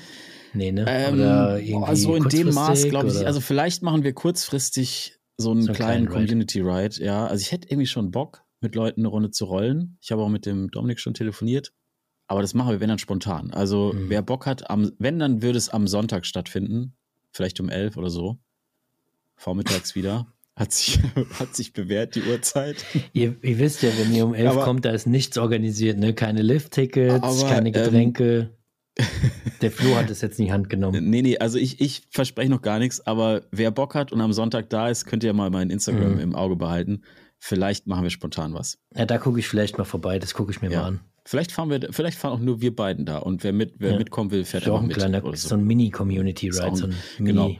Nee, ne? Ähm, also in dem Maß, glaube ich. Also vielleicht machen wir kurzfristig so einen so kleinen, kleinen Community Ride. Ja, also ich hätte irgendwie schon Bock, mit Leuten eine Runde zu rollen. Ich habe auch mit dem Dominik schon telefoniert. Aber das machen wir, wenn dann spontan. Also mhm. wer Bock hat, am, wenn, dann würde es am Sonntag stattfinden. Vielleicht um elf oder so. Vormittags wieder. Hat sich, hat sich bewährt, die Uhrzeit. Ihr, ihr wisst ja, wenn ihr um elf aber, kommt, da ist nichts organisiert, ne? Keine Lift-Tickets, keine ähm, Getränke. Ähm, Der Flo hat es jetzt in die Hand genommen. Nee, nee, also ich, ich verspreche noch gar nichts, aber wer Bock hat und am Sonntag da ist, könnt ihr mal mein Instagram mhm. im Auge behalten. Vielleicht machen wir spontan was. Ja, da gucke ich vielleicht mal vorbei, das gucke ich mir ja. mal an. Vielleicht fahren wir, vielleicht fahren auch nur wir beiden da und wer mit, wer ja. mitkommen will, fährt auch ein mit. Kleiner, so. so ein Mini-Community-Ride, so ein genau.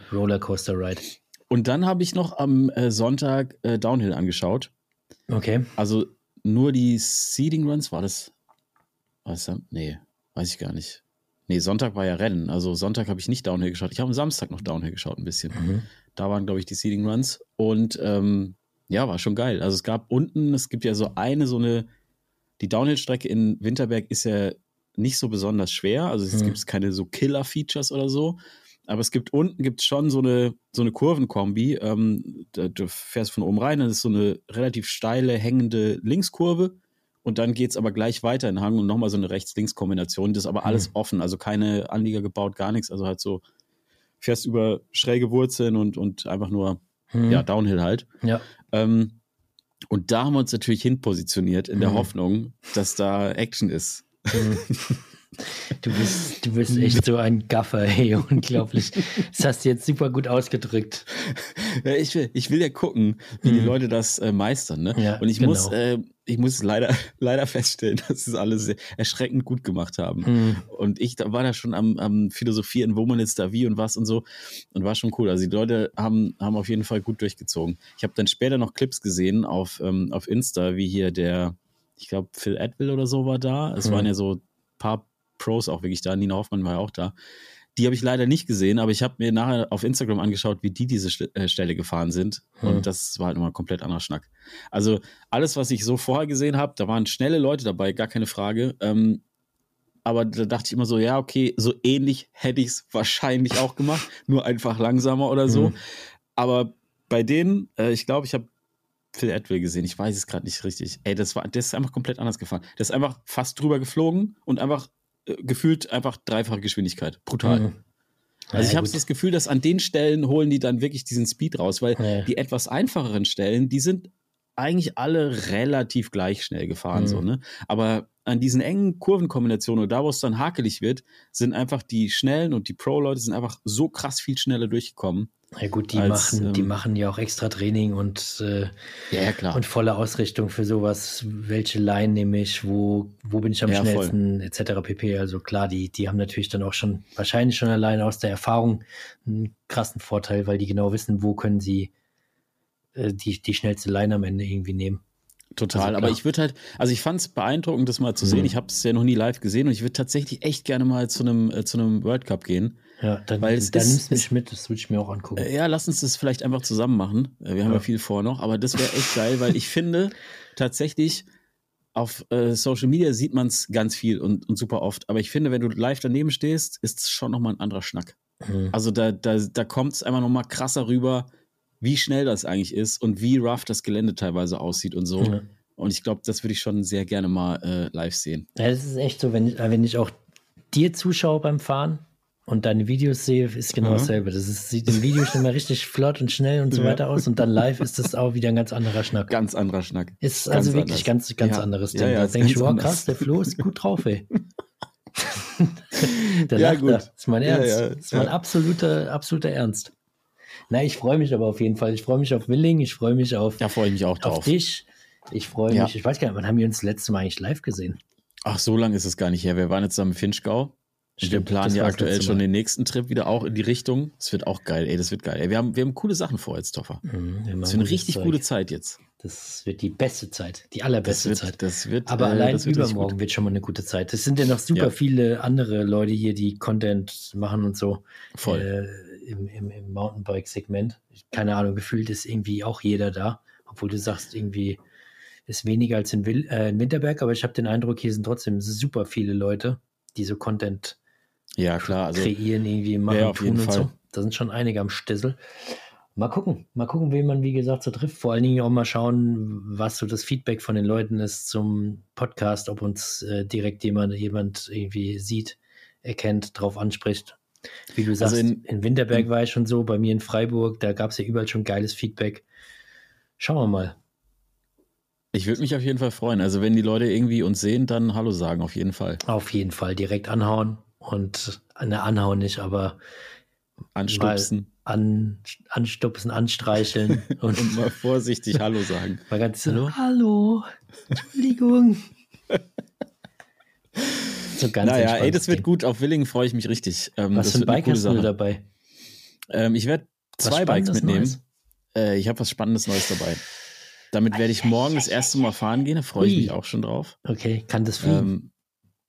Und dann habe ich noch am äh, Sonntag äh, Downhill angeschaut. Okay. Also nur die Seeding Runs, war das? Was? das? Nee, weiß ich gar nicht. Nee, Sonntag war ja Rennen. Also Sonntag habe ich nicht Downhill geschaut. Ich habe am Samstag noch Downhill geschaut, ein bisschen. Mhm. Da waren, glaube ich, die Seeding Runs. Und ähm, ja, war schon geil. Also es gab unten, es gibt ja so eine, so eine die Downhill-Strecke in Winterberg ist ja nicht so besonders schwer. Also es mhm. gibt keine so Killer-Features oder so. Aber es gibt unten gibt schon so eine, so eine Kurvenkombi. Ähm, da, du fährst von oben rein, dann ist so eine relativ steile, hängende Linkskurve. Und dann geht es aber gleich weiter in Hang und nochmal so eine Rechts-Links-Kombination. Das ist aber alles mhm. offen, also keine Anlieger gebaut, gar nichts. Also halt so, fährst über schräge Wurzeln und, und einfach nur, mhm. ja, Downhill halt. Ja. Ähm, und da haben wir uns natürlich hinpositioniert in der mhm. Hoffnung, dass da Action ist. Du bist, du bist echt so ein Gaffer, hey, unglaublich. Das hast du jetzt super gut ausgedrückt. Ich, will, ich will ja gucken, wie mhm. die Leute das äh, meistern. Ne? Ja, und ich genau. muss, äh, ich muss leider, leider feststellen, dass es alles erschreckend gut gemacht haben. Mhm. Und ich war da schon am, am Philosophieren, wo man jetzt da wie und was und so. Und war schon cool. Also die Leute haben, haben auf jeden Fall gut durchgezogen. Ich habe dann später noch Clips gesehen auf, ähm, auf Insta, wie hier der, ich glaube, Phil Edwill oder so war da. Es mhm. waren ja so paar Pros auch wirklich da. Nina Hoffmann war ja auch da. Die habe ich leider nicht gesehen, aber ich habe mir nachher auf Instagram angeschaut, wie die diese äh, Stelle gefahren sind. Hm. Und das war halt immer ein komplett anderer Schnack. Also alles, was ich so vorher gesehen habe, da waren schnelle Leute dabei, gar keine Frage. Ähm, aber da dachte ich immer so, ja, okay, so ähnlich hätte ich es wahrscheinlich auch gemacht, nur einfach langsamer oder so. Hm. Aber bei denen, äh, ich glaube, ich habe Phil Edwill gesehen, ich weiß es gerade nicht richtig. Ey, das war, das ist einfach komplett anders gefahren. Der ist einfach fast drüber geflogen und einfach gefühlt einfach dreifache Geschwindigkeit. Brutal. Mhm. Also ja, ich habe das Gefühl, dass an den Stellen holen die dann wirklich diesen Speed raus, weil ja. die etwas einfacheren Stellen, die sind eigentlich alle relativ gleich schnell gefahren, mhm. so, ne? Aber an diesen engen Kurvenkombinationen oder da, wo es dann hakelig wird, sind einfach die schnellen und die Pro-Leute sind einfach so krass viel schneller durchgekommen. Ja gut, die als, machen, ähm, die machen ja auch extra Training und, äh, ja, ja, klar. und volle Ausrichtung für sowas. Welche Line nehme ich, wo, wo bin ich am ja, schnellsten, etc. pp. Also klar, die, die haben natürlich dann auch schon, wahrscheinlich schon allein aus der Erfahrung einen krassen Vorteil, weil die genau wissen, wo können sie äh, die, die schnellste Line am Ende irgendwie nehmen. Total, also aber ich würde halt, also ich fand es beeindruckend, das mal zu sehen. Mhm. Ich habe es ja noch nie live gesehen und ich würde tatsächlich echt gerne mal zu einem äh, zu einem World Cup gehen. Ja, dann, weil es dann nimmst du mich mit, das würde ich mir auch angucken. Äh, ja, lass uns das vielleicht einfach zusammen machen. Äh, wir haben ja, ja viel vor noch, aber das wäre echt geil, weil ich finde tatsächlich auf äh, Social Media sieht man es ganz viel und, und super oft, aber ich finde, wenn du live daneben stehst, ist es schon nochmal ein anderer Schnack. Mhm. Also da, da, da kommt es einfach nochmal krasser rüber, wie schnell das eigentlich ist und wie rough das Gelände teilweise aussieht und so. Mhm. Und ich glaube, das würde ich schon sehr gerne mal äh, live sehen. Ja, das ist echt so, wenn, ich, wenn ich auch dir zuschaue beim Fahren und deine Videos sehe, ist genau mhm. dasselbe. Das ist, sieht im Video schon mal richtig flott und schnell und so ja. weiter aus und dann live ist das auch wieder ein ganz anderer Schnack. Ganz anderer Schnack. Ist ganz also wirklich anders. ganz, ganz ja. anderes Ding. Ja, ja, da denke ich, wow, krass, der Flo ist gut drauf, ey. der ja, gut. Da. Das ist mein Ernst. Das ist mein absoluter, absoluter Ernst. Na, ich freue mich aber auf jeden Fall. Ich freue mich auf Willing, ich freue mich auf, ja, freue ich mich auch drauf. auf dich. Ich freue mich. Ich weiß gar nicht, wann haben wir uns das letzte Mal eigentlich live gesehen? Ach, so lange ist es gar nicht her. Wir waren jetzt zusammen in Finchgau. Stimmt, wir planen ja aktuell schon den nächsten Trip wieder auch in die Richtung. Das wird auch geil, ey, das wird geil. Ey, wir, haben, wir haben coole Sachen vor jetzt, Toffer. Mhm, das wird eine richtig Zeug. gute Zeit jetzt. Das wird die beste Zeit, die allerbeste das wird, Zeit. Das wird, Aber äh, allein wird übermorgen wird schon mal eine gute Zeit. Es sind ja noch super ja. viele andere Leute hier, die Content machen und so. Voll. Äh, im, im, im Mountainbike-Segment. Keine Ahnung, gefühlt ist irgendwie auch jeder da, obwohl du sagst, irgendwie ist weniger als in, Wil äh, in Winterberg, aber ich habe den Eindruck, hier sind trotzdem super viele Leute, die so Content ja, klar, also, kreieren, irgendwie machen, ja, tun und Fall. so. Da sind schon einige am Stissel. Mal gucken, mal gucken, wen man, wie gesagt, so trifft. Vor allen Dingen auch mal schauen, was so das Feedback von den Leuten ist zum Podcast, ob uns äh, direkt jemand, jemand irgendwie sieht, erkennt, drauf anspricht. Wie du sagst, Also in, in- Winterberg war ich schon so, bei mir in Freiburg, da gab es ja überall schon geiles Feedback. Schauen wir mal. Ich würde mich auf jeden Fall freuen. Also wenn die Leute irgendwie uns sehen, dann Hallo sagen, auf jeden Fall. Auf jeden Fall direkt anhauen und ne, anhauen nicht, aber Anstupsen an, anstupsen, anstreicheln und, und mal vorsichtig Hallo sagen. mal ganz so, Hallo? Entschuldigung. so ganz naja, ey, das wird gut. Auf Willingen freue ich mich richtig. Ähm, Was für ein eine Bike hast du dabei? Ähm, ich werde zwei Bikes mitnehmen. Äh, ich habe was Spannendes Neues dabei. Damit werde ich morgen das erste Mal fahren gehen. Da freue ich mich auch schon drauf. Okay, kann das fliegen? Ähm,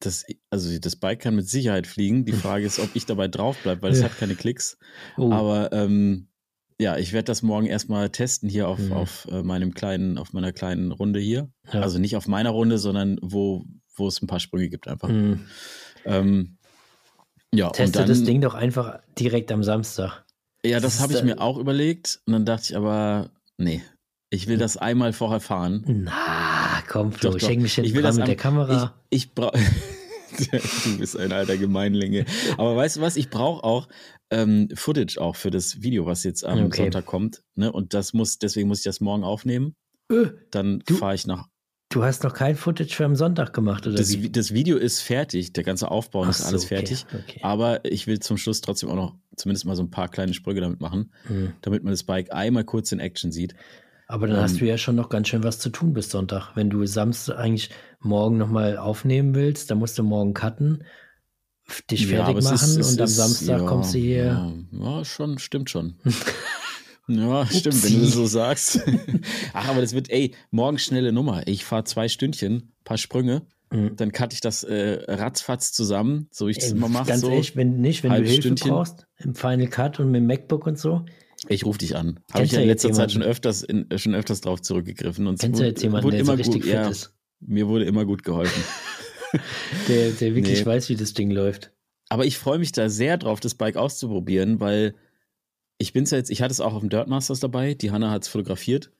das, also das Bike kann mit Sicherheit fliegen. Die Frage ist, ob ich dabei drauf bleibe, weil es Ja. hat keine Klicks. oh, Aber ähm, ja, ich werde das morgen erstmal testen hier auf, Mhm. auf äh, meinem kleinen, auf meiner kleinen Runde hier. ja. Also nicht auf meiner Runde, sondern wo, wo es ein paar Sprünge gibt einfach. Hm. Ähm, ja, Teste dann, das Ding doch einfach direkt am Samstag. ja, das das habe ich mir auch überlegt. Und dann dachte ich aber, nee, ich will das einmal vorher fahren. Na, komm, Flo, Doch, ich doch. mich Ich will dran das mit am- der Kamera. Ich, ich brauche. du bist ein alter Gemeinlinge. Aber weißt du was? Ich brauche auch ähm, Footage auch für das Video, was jetzt am Okay. Sonntag kommt. Ne? Und das muss, deswegen muss ich das morgen aufnehmen. Äh, Dann fahre ich nach. du hast noch kein Footage für am Sonntag gemacht, oder Das, das Video ist fertig, der ganze Aufbau Ach ist so, alles okay, fertig. Okay. Aber ich will zum Schluss trotzdem auch noch zumindest mal so ein paar kleine Sprünge damit machen, Hm. damit man das Bike einmal kurz in Action sieht. Aber dann Ähm, hast du ja schon noch ganz schön was zu tun bis Sonntag. Wenn du Samstag eigentlich morgen nochmal aufnehmen willst, dann musst du morgen cutten, dich fertig machen ist- und am Samstag ja, kommst du hier. Ja, ja, schon, stimmt schon. ja, stimmt, wenn du so sagst. Ach, aber das wird, ey, morgen schnelle Nummer. Ich fahre zwei Stündchen, paar Sprünge, Mhm. dann cutte ich das äh, ratzfatz zusammen, so wie ich das immer mache. ganz So. ehrlich, wenn nicht, wenn du Hilfe Stündchen. brauchst im Final Cut und mit dem MacBook und so, Ich rufe dich an. Habe ich du ja in letzter Zeit schon öfters, in, schon öfters drauf zurückgegriffen. Und es kennst du wurde- jetzt jemanden, wurde der so immer richtig gut, fit ja, ist, Mir wurde immer gut geholfen. der, der wirklich Nee. weiß, wie das Ding läuft. Aber ich freue mich da sehr drauf, das Bike auszuprobieren, weil ich bin's ja jetzt, ich hatte es auch auf dem Dirt Masters dabei. Die Hanna hat es fotografiert.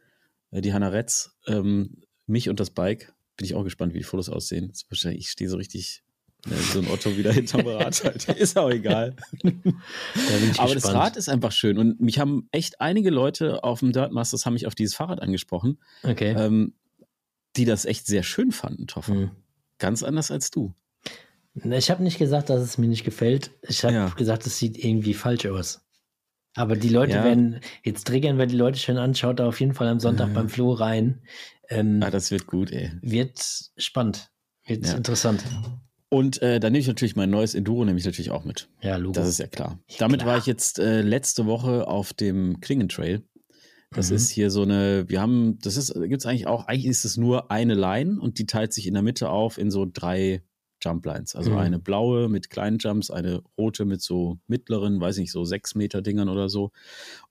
Äh, Die Hanna Retz, ähm, mich und das Bike. Bin ich auch gespannt, wie die Fotos aussehen. Ich stehe so richtig äh, so ein Otto wieder hinterm Rad. Halt. Ist auch egal. Da Aber das gespannt. Rad ist einfach schön. Und mich haben echt einige Leute auf dem Dirt Masters haben mich auf dieses Fahrrad angesprochen, Okay. ähm, die das echt sehr schön fanden, Toffer. Hm. Ganz anders als du. Ich habe nicht gesagt, dass es mir nicht gefällt. Ich habe Ja. gesagt, es sieht irgendwie falsch aus. Aber die Leute Ja. werden, jetzt triggern wir die Leute schön an, schaut da auf jeden Fall am Sonntag Mhm. beim Flo rein. Ähm, Ah, das wird gut, ey. wird spannend, wird Ja. interessant. Und äh, dann nehme ich natürlich mein neues Enduro, nehme ich natürlich auch mit. Ja, Logo. Das ist ja klar. Ja, Damit klar. war ich jetzt äh, letzte Woche auf dem Klingentrail. Das Mhm. ist hier so eine, wir haben, das ist, gibt es eigentlich auch, eigentlich ist es nur eine Line und die teilt sich in der Mitte auf in so drei Jumplines. Also Mhm. eine blaue mit kleinen Jumps, eine rote mit so mittleren, weiß nicht, so sechs Meter Dingern oder so.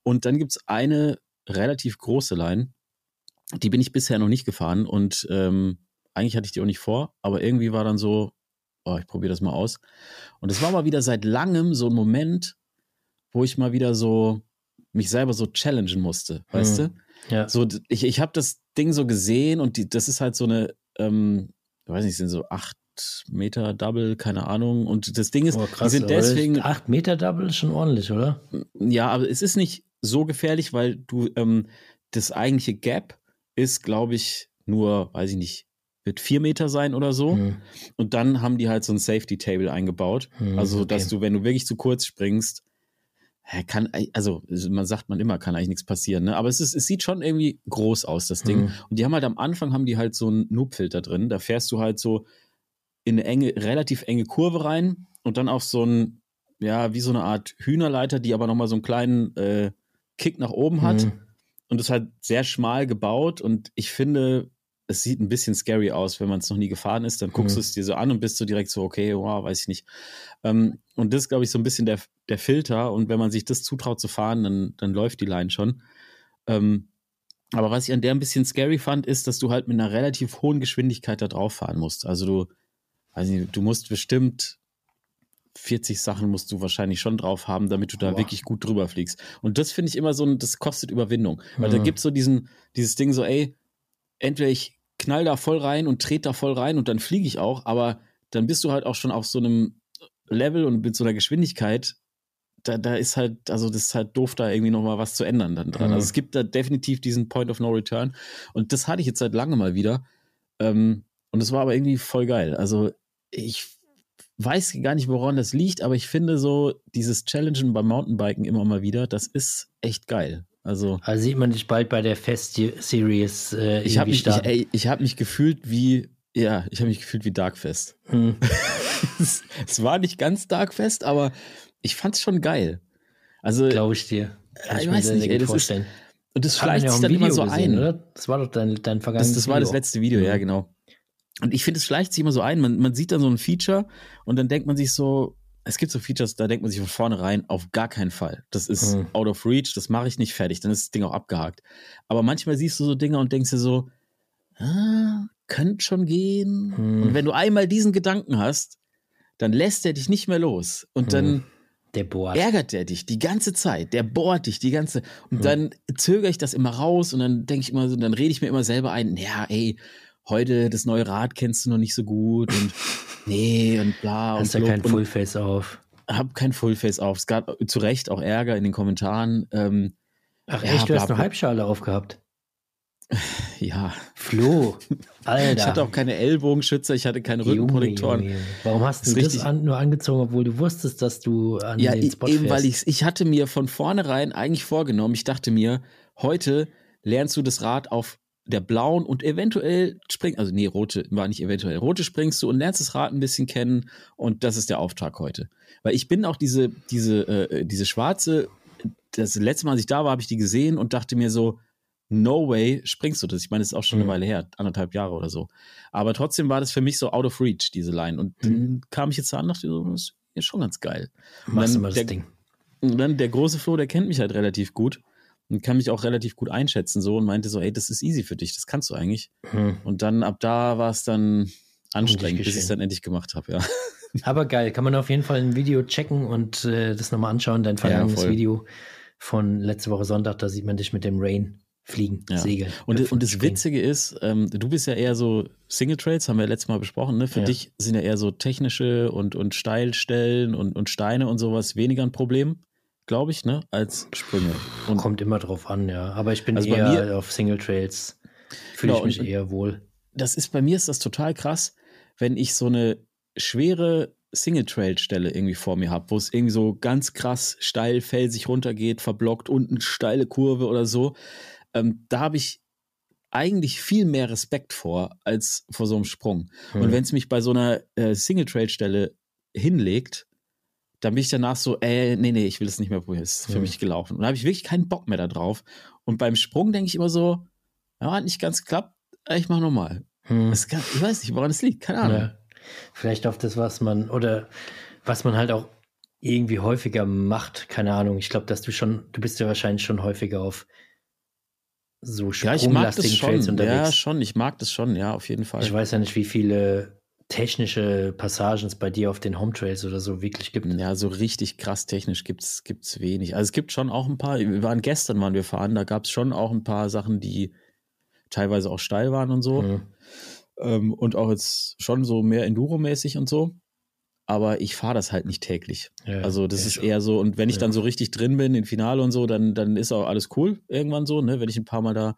Und dann gibt es eine relativ große Line, die bin ich bisher noch nicht gefahren und ähm, eigentlich hatte ich die auch nicht vor, aber irgendwie war dann so, oh, ich probiere das mal aus. Und es war mal wieder seit langem so ein Moment, wo ich mal wieder so mich selber so challengen musste, weißt Mhm. du? ja. So, ich, ich habe das Ding so gesehen und die, das ist halt so eine, ähm, ich weiß nicht, sind so acht Meter Double, keine Ahnung. Und das Ding ist, Oh, die sind deswegen, Acht Meter Double ist schon ordentlich, oder? ja, aber es ist nicht so gefährlich, weil du, ähm, das eigentliche Gap ist, glaube ich, nur, weiß ich nicht, wird vier Meter sein oder so. Hm, Und dann haben die halt so ein Safety Table eingebaut. hm, Also, okay. dass du, wenn du wirklich zu kurz springst, kann, also man sagt man immer, kann eigentlich nichts passieren, ne? Aber es ist, es sieht schon irgendwie groß aus, das Ding. Hm. Und die haben halt am Anfang haben die halt so einen Noob-Filter drin. Da fährst du halt so in eine enge, relativ enge Kurve rein und dann auf so ein, ja, wie so eine Art Hühnerleiter, die aber nochmal so einen kleinen äh, Kick nach oben hat. Hm. Und ist halt sehr schmal gebaut. Und ich finde, es sieht ein bisschen scary aus, wenn man es noch nie gefahren ist. Dann guckst mhm. du es dir so an und bist so direkt so, okay, wow, weiß ich nicht. Ähm, und das ist, glaube ich, so ein bisschen der, der Filter. Und wenn man sich das zutraut zu fahren, dann, dann läuft die Line schon. Ähm, aber was ich an der ein bisschen scary fand, ist, dass du halt mit einer relativ hohen Geschwindigkeit da drauf fahren musst. Also du, weiß nicht, du musst bestimmt 40 Sachen musst du wahrscheinlich schon drauf haben, damit du da Boah. wirklich gut drüber fliegst. Und das finde ich immer so, das kostet Überwindung. Weil mhm. da gibt es so diesen, dieses Ding so, ey, entweder ich knall da voll rein und trete da voll rein und dann fliege ich auch, aber dann bist du halt auch schon auf so einem Level und mit so einer Geschwindigkeit, da, da ist halt, also das ist halt doof, da irgendwie nochmal was zu ändern dann dran. Mhm. Also es gibt da definitiv diesen Point of No Return und das hatte ich jetzt seit langem mal wieder. Ähm, und es war aber irgendwie voll geil. Also ich weiß gar nicht, woran das liegt, aber ich finde so dieses Challengen beim Mountainbiken immer mal wieder, das ist echt geil. Also, also sieht man dich bald bei der Fest Series. Äh, ich habe mich, ich, ey, ich hab mich gefühlt wie, ja, ich habe mich gefühlt wie Darkfest. Hm. es, es, war nicht ganz Darkfest, aber ich fand es schon geil. Also, glaube ich dir. Kann ich, ich weiß nicht, ey, das vorstellen. ist, und das schleicht ja sich dann immer so gesehen, ein. Oder? Das war doch dein, dein vergangenes das, das war das letzte Video, ja, genau. Und ich finde, es schleicht sich immer so ein. Man, man sieht dann so ein Feature und dann denkt man sich so, es gibt so Features, da denkt man sich von vornherein, auf gar keinen Fall. Das ist mhm. out of reach, das mache ich nicht fertig, dann ist das Ding auch abgehakt. Aber manchmal siehst du so Dinge und denkst dir so, ah, könnte schon gehen. Mhm. Und wenn du einmal diesen Gedanken hast, dann lässt er dich nicht mehr los. Und mhm. dann ärgert er dich die ganze Zeit. Der bohrt dich die ganze. Und dann zögere ich das immer raus und dann denke ich immer so, dann rede ich mir immer selber ein, ja, ey, heute das neue Rad kennst du noch nicht so gut und nee und bla. Hast und ja kein Fullface auf. Hab kein Fullface auf. Es gab zu Recht auch Ärger in den Kommentaren. Ähm, Ach ja, echt, du bla, hast eine Halbschale aufgehabt. Ja. Flo, Alter. Ich hatte auch keine Ellbogenschützer, ich hatte keine Rückenprotektoren. Junge, Junge. Warum hast du das, das an, nur angezogen, obwohl du wusstest, dass du an ja, den Spot eben, fährst? weil ich, ich hatte mir von vornherein eigentlich vorgenommen, ich dachte mir, heute lernst du das Rad auf der blauen und eventuell springt, also nee, rote war nicht eventuell, rote springst du und lernst das Rad ein bisschen kennen und das ist der Auftrag heute. Weil ich bin auch diese, diese, äh, diese schwarze, das letzte Mal, als ich da war, habe ich die gesehen und dachte mir so, no way springst du das. Ich meine, das ist auch schon mhm. eine Weile her, anderthalb Jahre oder so. Aber trotzdem war das für mich so out of reach, diese Line. Und mhm. dann kam ich jetzt da und dachte so, das ist schon ganz geil. Und Machst du mal das der, Ding. Und dann der große Flo, der kennt mich halt relativ gut und kann mich auch relativ gut einschätzen so und meinte so, ey, das ist easy für dich, das kannst du eigentlich. Hm. Und dann ab da war es dann anstrengend, bis ich es dann endlich gemacht habe, ja. Aber geil, kann man auf jeden Fall ein Video checken und äh, das nochmal anschauen, dein vergangenes ja, Video von letzte Woche Sonntag, da sieht man dich mit dem Rain fliegen, ja. segeln. Und, und das springen. Witzige ist, ähm, du bist ja eher so Single Trails, haben wir letztes Mal besprochen, ne? Für ja. dich sind ja eher so technische und, und Steilstellen und, und Steine und sowas weniger ein Problem glaube ich, ne, als Sprünge. Und Kommt immer drauf an, ja. Aber ich bin also eher mir, auf Single Trails. Fühle genau, ich mich eher wohl. Das ist bei mir ist das total krass, wenn ich so eine schwere Single Trail Stelle irgendwie vor mir habe, wo es irgendwie so ganz krass steil felsig runtergeht, verblockt, unten steile Kurve oder so. Ähm, da habe ich eigentlich viel mehr Respekt vor als vor so einem Sprung. Hm. Und wenn es mich bei so einer äh, Single Trail Stelle hinlegt, dann bin ich danach so, äh, nee, nee, ich will es nicht mehr probieren. Es ist für ja. mich gelaufen. Und da habe ich wirklich keinen Bock mehr da drauf. Und beim Sprung denke ich immer so, ja, hat nicht ganz geklappt, ich mache nochmal. Hm. ich weiß nicht, woran es liegt, keine Ahnung. Ja. Vielleicht auf das, was man, oder was man halt auch irgendwie häufiger macht, keine Ahnung. Ich glaube, dass du schon, du bist ja wahrscheinlich schon häufiger auf so sprunglastigen ja, ich mag das schon. Trails unterwegs. Ja, schon, ich mag das schon, ja, auf jeden Fall. Ich weiß ja nicht, wie viele technische Passagen bei dir auf den Home Trails oder so wirklich gibt. Ja, so richtig krass technisch gibt's gibt's wenig. Also es gibt schon auch ein paar, wir waren gestern waren wir fahren, da gab es schon auch ein paar Sachen, die teilweise auch steil waren und so. Mhm. Ähm, und auch jetzt schon so mehr Enduro-mäßig und so. Aber ich fahre das halt nicht täglich. Ja, also das ist schon. eher so, und wenn ich ja. dann so richtig drin bin, im Finale und so, dann, dann ist auch alles cool irgendwann so, ne, wenn ich ein paar Mal da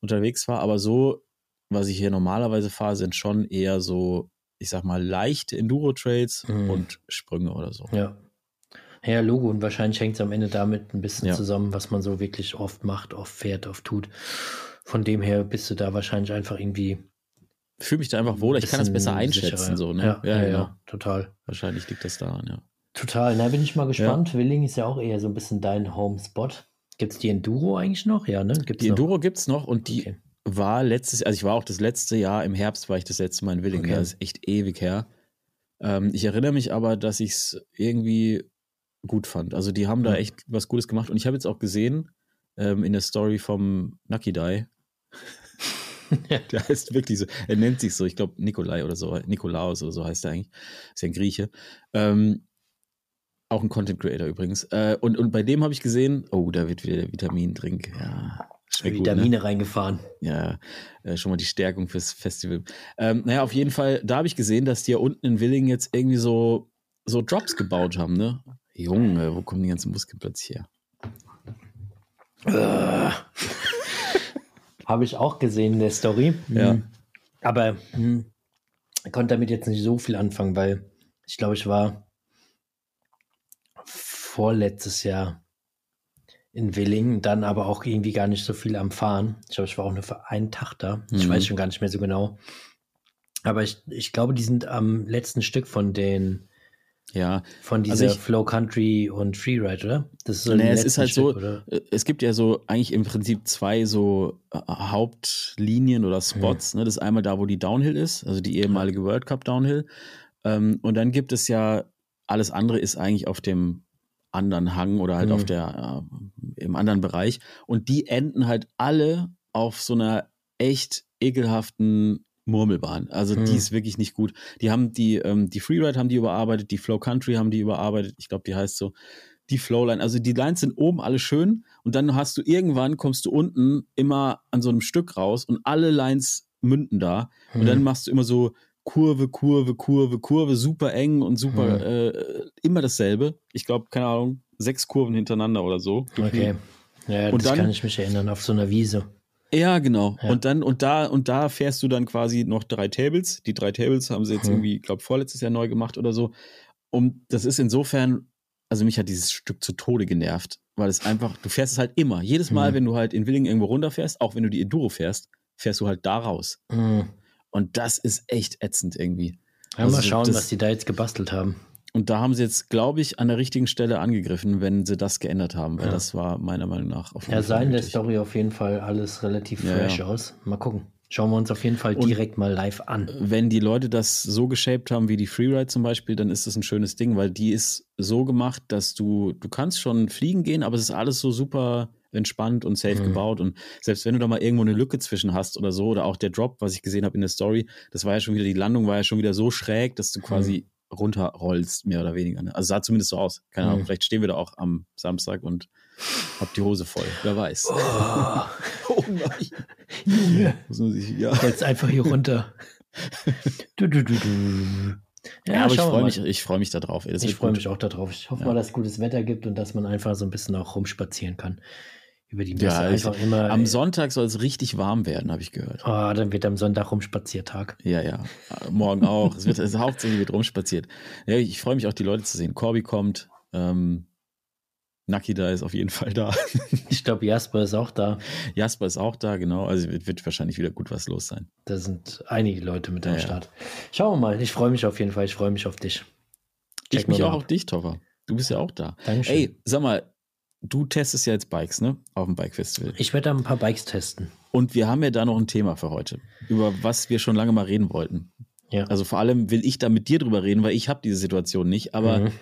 unterwegs war. Aber so, was ich hier normalerweise fahre, sind schon eher so ich sag mal, leichte Enduro-Trails mhm. und Sprünge oder so. Ja. Ja, Logo und wahrscheinlich hängt es am Ende damit ein bisschen ja. zusammen, was man so wirklich oft macht, oft fährt, oft tut. Von dem her bist du da wahrscheinlich einfach irgendwie. Fühle mich da einfach wohler, ich kann das besser einschätzen, sicherer. so, ne? Ja, ja, ja, ja, total. Wahrscheinlich liegt das daran, ja. Total, na, bin ich mal gespannt. Willing ist ja auch eher so ein bisschen dein Home-Spot. Gibt es die Enduro eigentlich noch? Ja, ne? Gibt's die noch? Enduro gibt es noch und die okay war letztes, also ich war auch das letzte Jahr im Herbst, war ich das letzte Mal in Willingen. Okay. Das ist echt ewig her. Ähm, ich erinnere mich aber, dass ich es irgendwie gut fand. Also die haben da echt was Gutes gemacht. Und ich habe jetzt auch gesehen ähm, in der Story vom Nucky Die, der heißt wirklich so, er nennt sich so, ich glaube Nikolai oder so, Nikolaus oder so heißt er eigentlich. Ist ja ein Grieche. Ähm, auch ein Content Creator übrigens. Äh, und, und bei dem habe ich gesehen, oh, da wird wieder der Vitamindrink. Ja, schmeckt gut, ne? Vitamine reingefahren. Ja, äh, schon mal die Stärkung fürs Festival. Ähm, naja, auf jeden Fall, da habe ich gesehen, dass die ja unten in Willingen jetzt irgendwie so, so Drops gebaut haben, ne? Junge, wo kommen die ganzen Muskelplatz her? Habe ich auch gesehen in der Story. Ja. Mhm. Aber hm, konnte damit jetzt nicht so viel anfangen, weil ich glaube, ich war vorletztes Jahr in Willingen, dann aber auch irgendwie gar nicht so viel am Fahren. Ich glaube, ich war auch nur für einen Tag da. Ich Mhm. weiß schon gar nicht mehr so genau. Aber ich, ich glaube, die sind am letzten Stück von den Ja, von Also dieser ich- Flow Country und Freeride, oder? Das ist so Nee, es ist halt so, Stück, oder? äh, es gibt ja so eigentlich im Prinzip zwei so äh, Hauptlinien oder Spots. Ne? Das ist einmal da, wo die Downhill ist, also die ehemalige World Cup Downhill. Ähm, und dann gibt es ja, alles andere ist eigentlich auf dem anderen Hang oder halt Mhm. auf der, äh, im anderen Bereich. Und die enden halt alle auf so einer echt ekelhaften Murmelbahn. Also die Mhm. ist wirklich nicht gut. Die haben die, ähm, die Freeride haben die überarbeitet, die Flow Country haben die überarbeitet. Ich glaube, die heißt so die Flowline. Also die Lines sind oben alle schön und dann hast du irgendwann kommst du unten immer an so einem Stück raus und alle Lines münden da und dann Mhm. machst du immer so Kurve, Kurve, Kurve, Kurve, super eng und super Mhm. äh, immer dasselbe. Ich glaube, keine Ahnung, sechs Kurven hintereinander oder so. Okay. Ja, Und das dann- kann ich mich erinnern, auf so einer Wiese. Ja, genau. Ja. Und dann, und da, und da fährst du dann quasi noch drei Tables. Die drei Tables haben sie jetzt Mhm. irgendwie, ich glaube, vorletztes Jahr neu gemacht oder so. Und das ist insofern, also mich hat dieses Stück zu Tode genervt, weil es einfach, du fährst es halt immer. Jedes Mal, Mhm. wenn du halt in Willingen irgendwo runterfährst, auch wenn du die Enduro fährst, fährst du halt da raus. Mhm. Und das ist echt ätzend irgendwie. Ja, Also mal schauen, das- was die da jetzt gebastelt haben. Und da haben sie jetzt, glaube ich, an der richtigen Stelle angegriffen, wenn sie das geändert haben, weil Ja. das war meiner Meinung nach auf jeden Ja, Fall sah in der. Story auf jeden Fall alles relativ Ja, fresh ja. aus. Mal gucken. Schauen wir uns auf jeden Fall Und- direkt mal live an. wenn die Leute das so geshaped haben wie die Freeride zum Beispiel, dann ist das ein schönes Ding, weil die ist so gemacht, dass du, du kannst schon fliegen gehen, aber es ist alles so super entspannt und safe Mhm. gebaut und selbst wenn du da mal irgendwo eine Lücke zwischen hast oder so oder auch der Drop, was ich gesehen habe in der Story, das war ja schon wieder, die Landung war ja schon wieder so schräg, dass du quasi runterrollst, mehr oder weniger. Ne? Also sah zumindest so aus. Keine Ahnung, Mhm. vielleicht stehen wir da auch am Samstag und hab die Hose voll. Wer weiß. Oh, nein. Man sich, ja. jetzt einfach hier runter. Du, du, du, du. Ja, aber ich freue mich, ich freue mich darauf. Ich freue mich auch darauf. Ich hoffe Ja. mal, dass es gutes Wetter gibt und dass man einfach so ein bisschen auch rumspazieren kann. Über die Messe Ja, ich- einfach immer. Am Sonntag soll es richtig warm werden, habe ich gehört. oh, dann wird am Sonntag Rumspaziertag. Ja, ja. Äh, Morgen auch. es wird es hauptsächlich wird rumspaziert. Ja, ich freue mich auch, die Leute zu sehen. Corby kommt. Ähm, Naki da ist auf jeden Fall da. Ich glaube, Jasper ist auch da. Jasper ist auch da, genau. Also wird, wird wahrscheinlich wieder gut was los sein. Da sind einige Leute mit am Ja, ja. Start. Schauen wir mal. Ich freue mich auf jeden Fall. Ich freue mich auf dich. Ich Checken mich auch mal auf dich, Toffer. Du bist ja auch da. Dankeschön. Ey, sag mal, du testest ja jetzt Bikes, ne? Auf dem Bike Festival. Ich werde da ein paar Bikes testen. Und wir haben ja da noch ein Thema für heute, über was wir schon lange mal reden wollten. Ja. Also vor allem will ich da mit dir drüber reden, weil ich habe diese Situation nicht. Aber Mhm.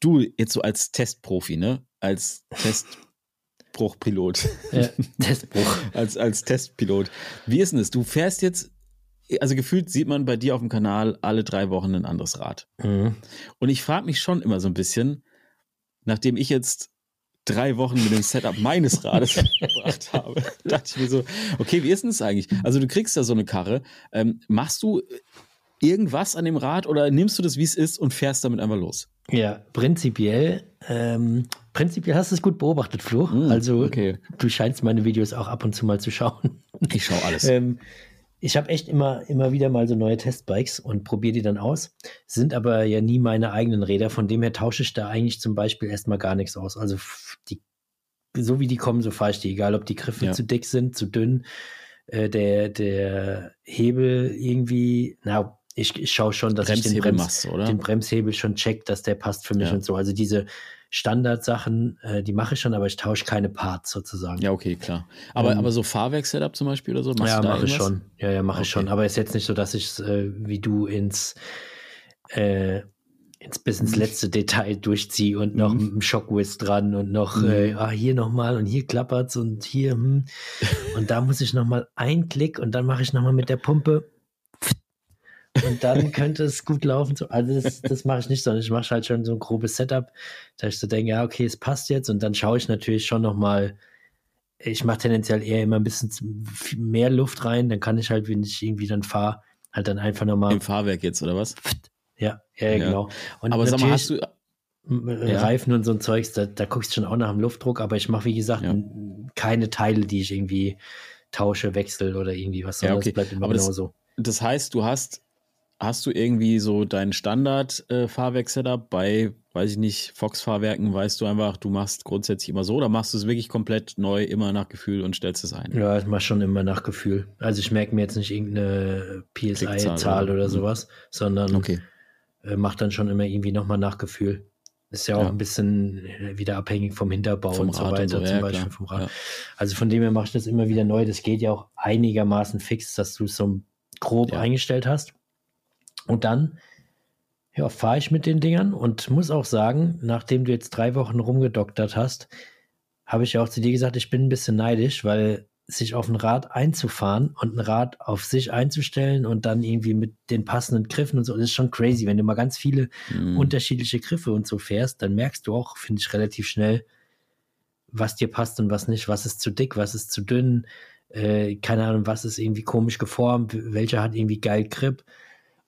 du jetzt so als Testprofi, ne? Als Testbruchpilot, ja, Testbruch. als, als Testpilot. Wie ist denn das? Du fährst jetzt, also gefühlt sieht man bei dir auf dem Kanal alle drei Wochen ein anderes Rad. Mhm. Und ich frage mich schon immer so ein bisschen, nachdem ich jetzt drei Wochen mit dem Setup meines Rades verbracht habe, dachte ich mir so, okay, wie ist denn das eigentlich? Also du kriegst ja so eine Karre, ähm, machst du irgendwas an dem Rad oder nimmst du das, wie es ist und fährst damit einfach los? Ja, prinzipiell, ähm, prinzipiell hast du es gut beobachtet, Flo. Mm, also okay. du scheinst meine Videos auch ab und zu mal zu schauen. Ich schaue alles. Ähm, ich habe echt immer, immer wieder mal so neue Testbikes und probiere die dann aus. Sind aber ja nie meine eigenen Räder. Von dem her tausche ich da eigentlich zum Beispiel erstmal gar nichts aus. Also so wie die kommen, so fahre ich die. Egal, ob die Griffe Ja. zu dick sind, zu dünn. Äh, der, der Hebel irgendwie, na, ich, ich schaue schon, dass ich den, Brems, machst, den, Bremshebel schon check, dass der passt für mich ja. und so. Also diese Standardsachen, äh, die mache ich schon, aber ich tausche keine Parts sozusagen. Ja, okay, klar. Aber, ähm, aber so Fahrwerk-Setup zum Beispiel oder so? Machst ja, mache ich schon. Ja, ja, mache okay. ich schon. Aber ist jetzt nicht so, dass ich äh, wie du ins äh, ins bis ins letzte Detail durchziehe und noch mhm. ein Shockwiz dran und noch mhm. äh, ah, hier nochmal und hier klappert's und hier hm. und da muss ich nochmal ein Klick und dann mache ich nochmal mit der Pumpe und dann könnte es gut laufen. Also das, das mache ich nicht, sondern ich mache halt schon so ein grobes Setup, dass ich so denke, ja, okay, es passt jetzt und dann schaue ich natürlich schon nochmal, ich mache tendenziell eher immer ein bisschen mehr Luft rein, dann kann ich halt, wenn ich irgendwie dann fahre, halt dann einfach nochmal. Im Fahrwerk jetzt, oder was? Ja, ja, ja. genau. Und aber sag mal, hast du. Reifen ja. und so ein Zeugs, da, da guckst du schon auch nach dem Luftdruck, aber ich mache, wie gesagt, ja. keine Teile, die ich irgendwie tausche, wechsel oder irgendwie was, sondern ja, okay. das bleibt immer aber genau das, so. Das heißt, du hast hast du irgendwie so dein Standard-Fahrwerk-Setup bei, weiß ich nicht, Fox-Fahrwerken, weißt du einfach, du machst grundsätzlich immer so oder machst du es wirklich komplett neu, immer nach Gefühl und stellst es ein? Ja, ich mache schon immer nach Gefühl. Also ich merke mir jetzt nicht irgendeine PSI-Zahl oder, oder, sowas, sondern okay. Äh, mache dann schon immer irgendwie nochmal nach Gefühl. Ist ja auch ja. ein bisschen wieder abhängig vom Hinterbau vom und so weiter, und so, zum ja, Beispiel klar. vom Rad. Ja. Also von dem her mache ich das immer wieder neu. Das geht ja auch einigermaßen fix, dass du es so grob eingestellt hast. Und dann ja, fahre ich mit den Dingern und muss auch sagen, nachdem du jetzt drei Wochen rumgedoktert hast, habe ich auch zu dir gesagt, ich bin ein bisschen neidisch, weil sich auf ein Rad einzufahren und ein Rad auf sich einzustellen und dann irgendwie mit den passenden Griffen und so, das ist schon crazy. Wenn du mal ganz viele mm. unterschiedliche Griffe und so fährst, dann merkst du auch, finde ich, relativ schnell, was dir passt und was nicht, was ist zu dick, was ist zu dünn, äh, keine Ahnung, was ist irgendwie komisch geformt, welcher hat irgendwie geil Grip.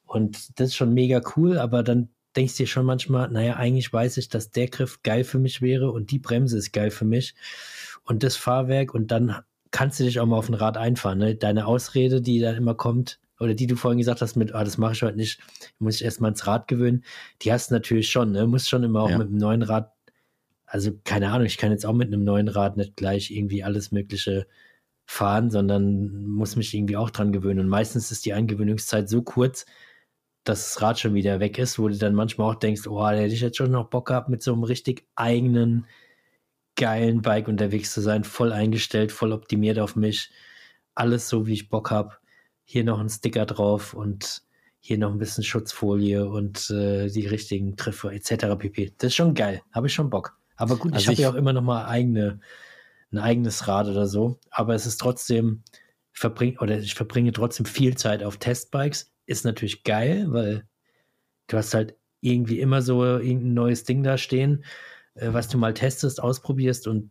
Und das ist schon mega cool, aber dann denkst du dir schon manchmal, naja, eigentlich weiß ich, dass der Griff geil für mich wäre und die Bremse ist geil für mich und das Fahrwerk und dann kannst du dich auch mal auf ein Rad einfahren. Ne? Deine Ausrede, die dann immer kommt, oder die du vorhin gesagt hast mit, ah, das mache ich heute nicht, muss ich erstmal ins Rad gewöhnen, die hast du natürlich schon, ne? Muss schon immer auch ja. mit einem neuen Rad, also keine Ahnung, ich kann jetzt auch mit einem neuen Rad nicht gleich irgendwie alles Mögliche fahren, sondern muss mich irgendwie auch dran gewöhnen. Und meistens ist die Eingewöhnungszeit so kurz, dass das Rad schon wieder weg ist, wo du dann manchmal auch denkst, oh, da hätte ich jetzt schon noch Bock gehabt, mit so einem richtig eigenen, geilen Bike unterwegs zu sein, voll eingestellt, voll optimiert auf mich. Alles so, wie ich Bock habe. Hier noch ein Sticker drauf und hier noch ein bisschen Schutzfolie und äh, die richtigen Treffer etc. pp. Das ist schon geil. Habe ich schon Bock. Aber gut, also ich habe ja auch immer noch mal eigene, ein eigenes Rad oder so. Aber es ist trotzdem, verbringe, oder ich verbringe trotzdem viel Zeit auf Testbikes ist natürlich geil, weil du hast halt irgendwie immer so irgendein neues Ding da stehen, äh, was du mal testest, ausprobierst und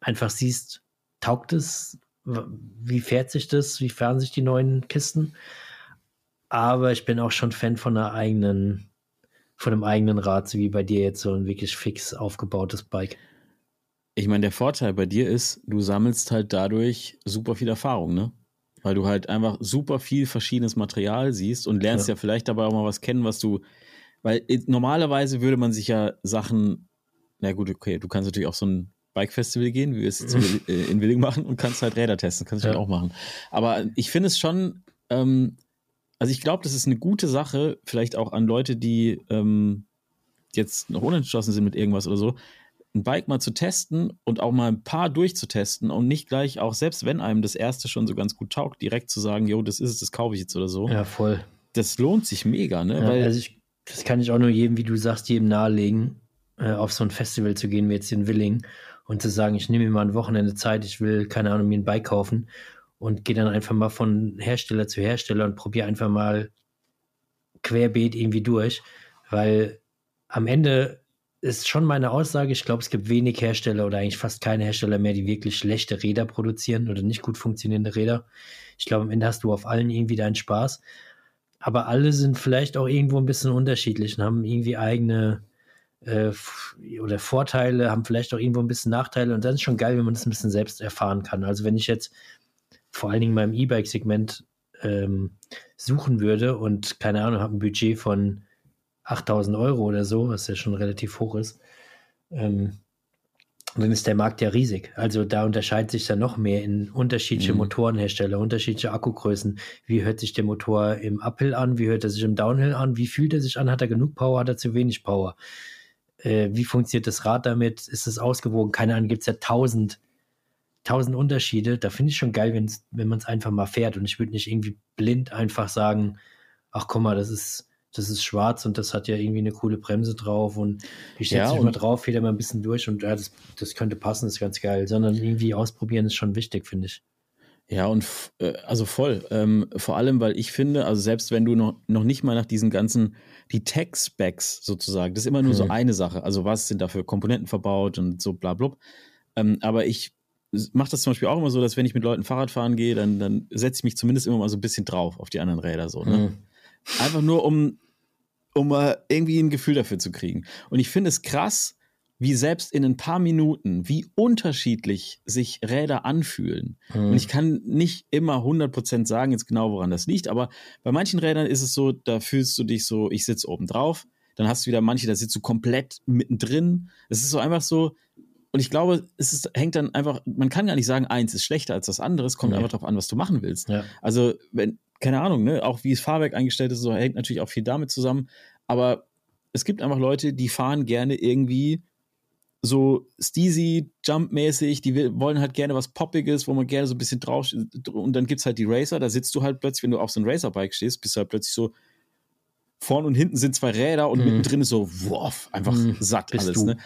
einfach siehst, taugt es, wie fährt sich das, wie fahren sich die neuen Kisten. Aber ich bin auch schon Fan von einer eigenen, von einem eigenen Rad, so wie bei dir jetzt so ein wirklich fix aufgebautes Bike. Ich meine, der Vorteil bei dir ist, du sammelst halt dadurch super viel Erfahrung, ne? weil du halt einfach super viel verschiedenes Material siehst und lernst ja, ja vielleicht dabei auch mal was kennen, was du, weil normalerweise würde man sich ja Sachen, na gut, okay, du kannst natürlich auch so ein Bike-Festival gehen, wie wir es jetzt äh, in Willing machen und kannst halt Räder testen, kannst du ja. auch machen. Aber ich finde es schon, ähm, also ich glaube, das ist eine gute Sache, vielleicht auch an Leute, die ähm, jetzt noch unentschlossen sind mit irgendwas oder so, ein Bike mal zu testen und auch mal ein paar durchzutesten und nicht gleich auch, selbst wenn einem das erste schon so ganz gut taugt, direkt zu sagen, jo, das ist es, das kaufe ich jetzt oder so. Ja, voll. Das lohnt sich mega, ne? Ja, Weil, also ich, das kann ich auch nur jedem, wie du sagst, jedem nahelegen, äh, auf so ein Festival zu gehen, wie jetzt in Willing und zu sagen, ich nehme mir mal ein Wochenende Zeit, ich will, keine Ahnung, mir ein Bike kaufen und gehe dann einfach mal von Hersteller zu Hersteller und probiere einfach mal querbeet irgendwie durch, weil am Ende ist schon meine Aussage. Ich glaube, es gibt wenig Hersteller oder eigentlich fast keine Hersteller mehr, die wirklich schlechte Räder produzieren oder nicht gut funktionierende Räder. Ich glaube, am Ende hast du auf allen irgendwie deinen Spaß. Aber alle sind vielleicht auch irgendwo ein bisschen unterschiedlich und haben irgendwie eigene äh, oder Vorteile, haben vielleicht auch irgendwo ein bisschen Nachteile. Und dann ist schon geil, wenn man das ein bisschen selbst erfahren kann. Also wenn ich jetzt vor allen Dingen beim E-Bike-Segment ähm, suchen würde und keine Ahnung, habe ein Budget von 8000 Euro oder so, was ja schon relativ hoch ist, ähm, dann ist der Markt ja riesig. Also da unterscheidet sich dann noch mehr in unterschiedliche mhm. Motorenhersteller, unterschiedliche Akkugrößen. Wie hört sich der Motor im Uphill an? Wie hört er sich im Downhill an? Wie fühlt er sich an? Hat er genug Power? Hat er zu wenig Power? Äh, wie funktioniert das Rad damit? Ist es ausgewogen? Keine Ahnung, gibt es ja tausend, tausend Unterschiede. Da finde ich schon geil, wenn man es einfach mal fährt. Und ich würde nicht irgendwie blind einfach sagen, ach guck mal, das ist das ist schwarz und das hat ja irgendwie eine coole Bremse drauf und ich setze ja, mich mal drauf, feder mal ein bisschen durch und ja, das, das könnte passen, das ist ganz geil. Sondern irgendwie ausprobieren ist schon wichtig, finde ich. Ja, und äh, also voll. Ähm, vor allem, weil ich finde, also selbst wenn du noch, noch nicht mal nach diesen ganzen, die Tech-Specs sozusagen, das ist immer nur hm. so eine Sache. Also was sind da für Komponenten verbaut und so bla bla. Ähm, aber ich mache das zum Beispiel auch immer so, dass wenn ich mit Leuten Fahrrad fahren gehe, dann, dann setze ich mich zumindest immer mal so ein bisschen drauf auf die anderen Räder so. Ne? Hm. Einfach nur, um um mal irgendwie ein Gefühl dafür zu kriegen. Und ich finde es krass, wie selbst in ein paar Minuten, wie unterschiedlich sich Räder anfühlen. Mhm. Und ich kann nicht immer 100% sagen jetzt genau, woran das liegt, aber bei manchen Rädern ist es so, da fühlst du dich so, ich sitze oben drauf, dann hast du wieder manche, da sitzt du komplett mittendrin. Es ist so einfach so, und ich glaube, es ist, hängt dann einfach, man kann gar nicht sagen, eins ist schlechter als das andere, es kommt nee. einfach darauf an, was du machen willst. Ja. Also, wenn, keine Ahnung, ne, auch wie das Fahrwerk eingestellt ist, so hängt natürlich auch viel damit zusammen. Aber es gibt einfach Leute, die fahren gerne irgendwie so Steezy, Jump-mäßig, die wollen halt gerne was Poppiges, wo man gerne so ein bisschen drauf und dann gibt es halt die Racer, da sitzt du halt plötzlich, wenn du auf so einem Racerbike stehst, bist du halt plötzlich so vorne und hinten sind zwei Räder und mhm. mittendrin ist so, wow, einfach mhm. satt bist alles, du. ne?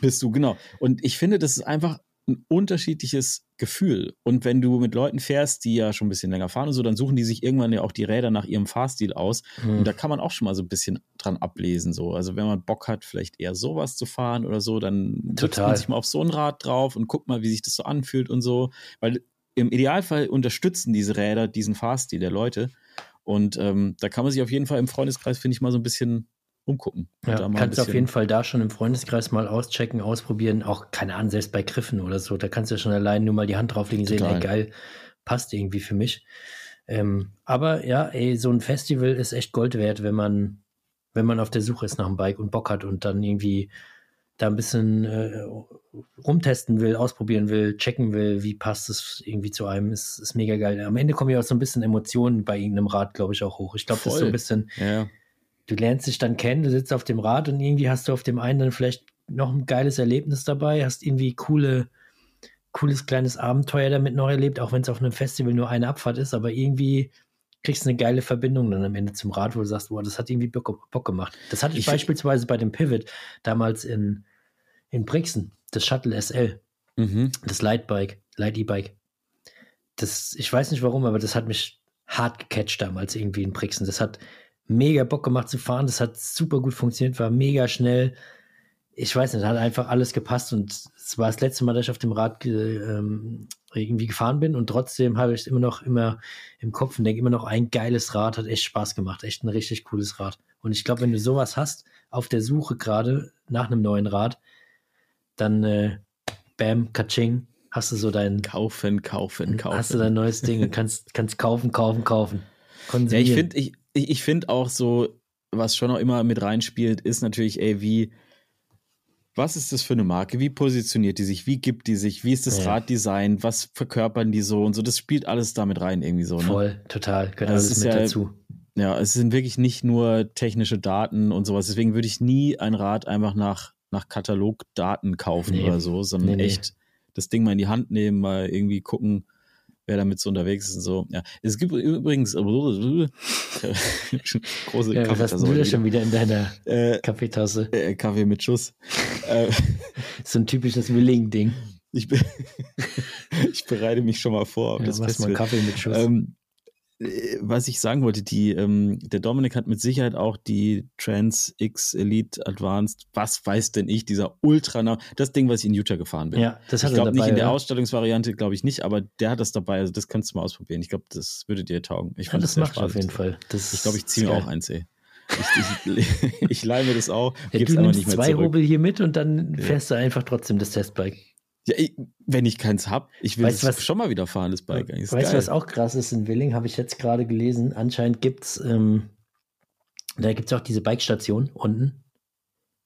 Bist du, genau. Und ich finde, das ist einfach ein unterschiedliches Gefühl. Und wenn du mit Leuten fährst, die ja schon ein bisschen länger fahren und so, dann suchen die sich irgendwann ja auch die Räder nach ihrem Fahrstil aus. Mhm. Und da kann man auch schon mal so ein bisschen dran ablesen. So. Also wenn man Bock hat, vielleicht eher sowas zu fahren oder so, dann setzt man sich mal auf so ein Rad drauf und guckt mal, wie sich das so anfühlt und so. Weil im Idealfall unterstützen diese Räder diesen Fahrstil der Leute. Und ähm, da kann man sich auf jeden Fall im Freundeskreis, finde ich, mal so ein bisschen umgucken. Ja, kannst du auf jeden Fall da schon im Freundeskreis mal auschecken, ausprobieren. Auch, keine Ahnung, selbst bei Griffen oder so. Da kannst du ja schon allein nur mal die Hand drauflegen, sehen, ey, geil, passt irgendwie für mich. Ähm, aber ja, ey, so ein Festival ist echt Gold wert, wenn man, wenn man auf der Suche ist nach einem Bike und Bock hat und dann irgendwie da ein bisschen äh, rumtesten will, ausprobieren will, checken will, wie passt es irgendwie zu einem, ist, ist mega geil. Am Ende kommen ja auch so ein bisschen Emotionen bei irgendeinem Rad, glaube ich, auch hoch. Ich glaube, das ist so ein bisschen, ja du lernst dich dann kennen, du sitzt auf dem Rad und irgendwie hast du auf dem einen dann vielleicht noch ein geiles Erlebnis dabei, hast irgendwie coole, cooles kleines Abenteuer damit noch erlebt, auch wenn es auf einem Festival nur eine Abfahrt ist, aber irgendwie kriegst du eine geile Verbindung dann am Ende zum Rad, wo du sagst, boah, das hat irgendwie Bock, Bock gemacht. Das hatte ich, ich beispielsweise bei dem Pivot damals in, in Brixen, das Shuttle SL, mhm. das Lightbike, Light E-Bike. Das, ich weiß nicht warum, aber das hat mich hart gecatcht damals irgendwie in Brixen. Das hat mega Bock gemacht zu fahren. Das hat super gut funktioniert, war mega schnell. Ich weiß nicht, hat einfach alles gepasst und es war das letzte Mal, dass ich auf dem Rad ähm, irgendwie gefahren bin und trotzdem habe ich es immer noch immer im Kopf und denke immer noch, ein geiles Rad hat echt Spaß gemacht, echt ein richtig cooles Rad. Und ich glaube, wenn du sowas hast, auf der Suche gerade nach einem neuen Rad, dann äh, bam, katsching, hast du so dein Kaufen, kaufen, kaufen. Hast du dein neues Ding und kannst, kannst kaufen, kaufen, kaufen. Ja, ich finde, ich, ich, ich finde auch so, was schon auch immer mit reinspielt, ist natürlich, ey, wie, was ist das für eine Marke? Wie positioniert die sich? Wie gibt die sich? Wie ist das ja. Raddesign? Was verkörpern die so und so? Das spielt alles damit rein irgendwie so. Ne? Voll, total, gehört alles mit ja, dazu. Ja, es sind wirklich nicht nur technische Daten und sowas. Deswegen würde ich nie ein Rad einfach nach, nach Katalogdaten kaufen nee. oder so, sondern nee, echt nee. das Ding mal in die Hand nehmen, mal irgendwie gucken, wer damit so unterwegs ist und so. Ja, es gibt übrigens große ja, Kaffeetasse. Was du da schon wieder in deiner äh, Kaffeetasse? Äh, Kaffee mit Schuss. Äh, so ein typisches Willing-Ding. Ich, ich, bereite mich schon mal vor. Ja, das mal Kaffee mit Schuss. Ähm, äh, was ich sagen wollte, die, ähm, der Dominik hat mit Sicherheit auch die Trans X Elite Advanced, was weiß denn ich, dieser Ultra, das Ding, was ich in Utah gefahren bin. Ja, das hat Ich glaube nicht in der Ausstellungsvariante, glaube ich nicht, aber der hat das dabei, also das kannst du mal ausprobieren. Ich glaube, das würde dir taugen. Ich fand ja, das, das macht auf jeden Fall. Das ich glaube, ich ziehe mir auch eins, ey. Ich, ich, ich leih mir das auch. Ja, du nimmst zwei zurück. Hobel hier mit und dann fährst ja. du einfach trotzdem das Testbike. Ja, ich, wenn ich keins habe, ich will weißt, was, schon mal wieder fahren, das Bike. Eigentlich weißt du, was auch krass ist in Willing, habe ich jetzt gerade gelesen. Anscheinend gibt es, ähm, da gibt es auch diese Bike-Station unten.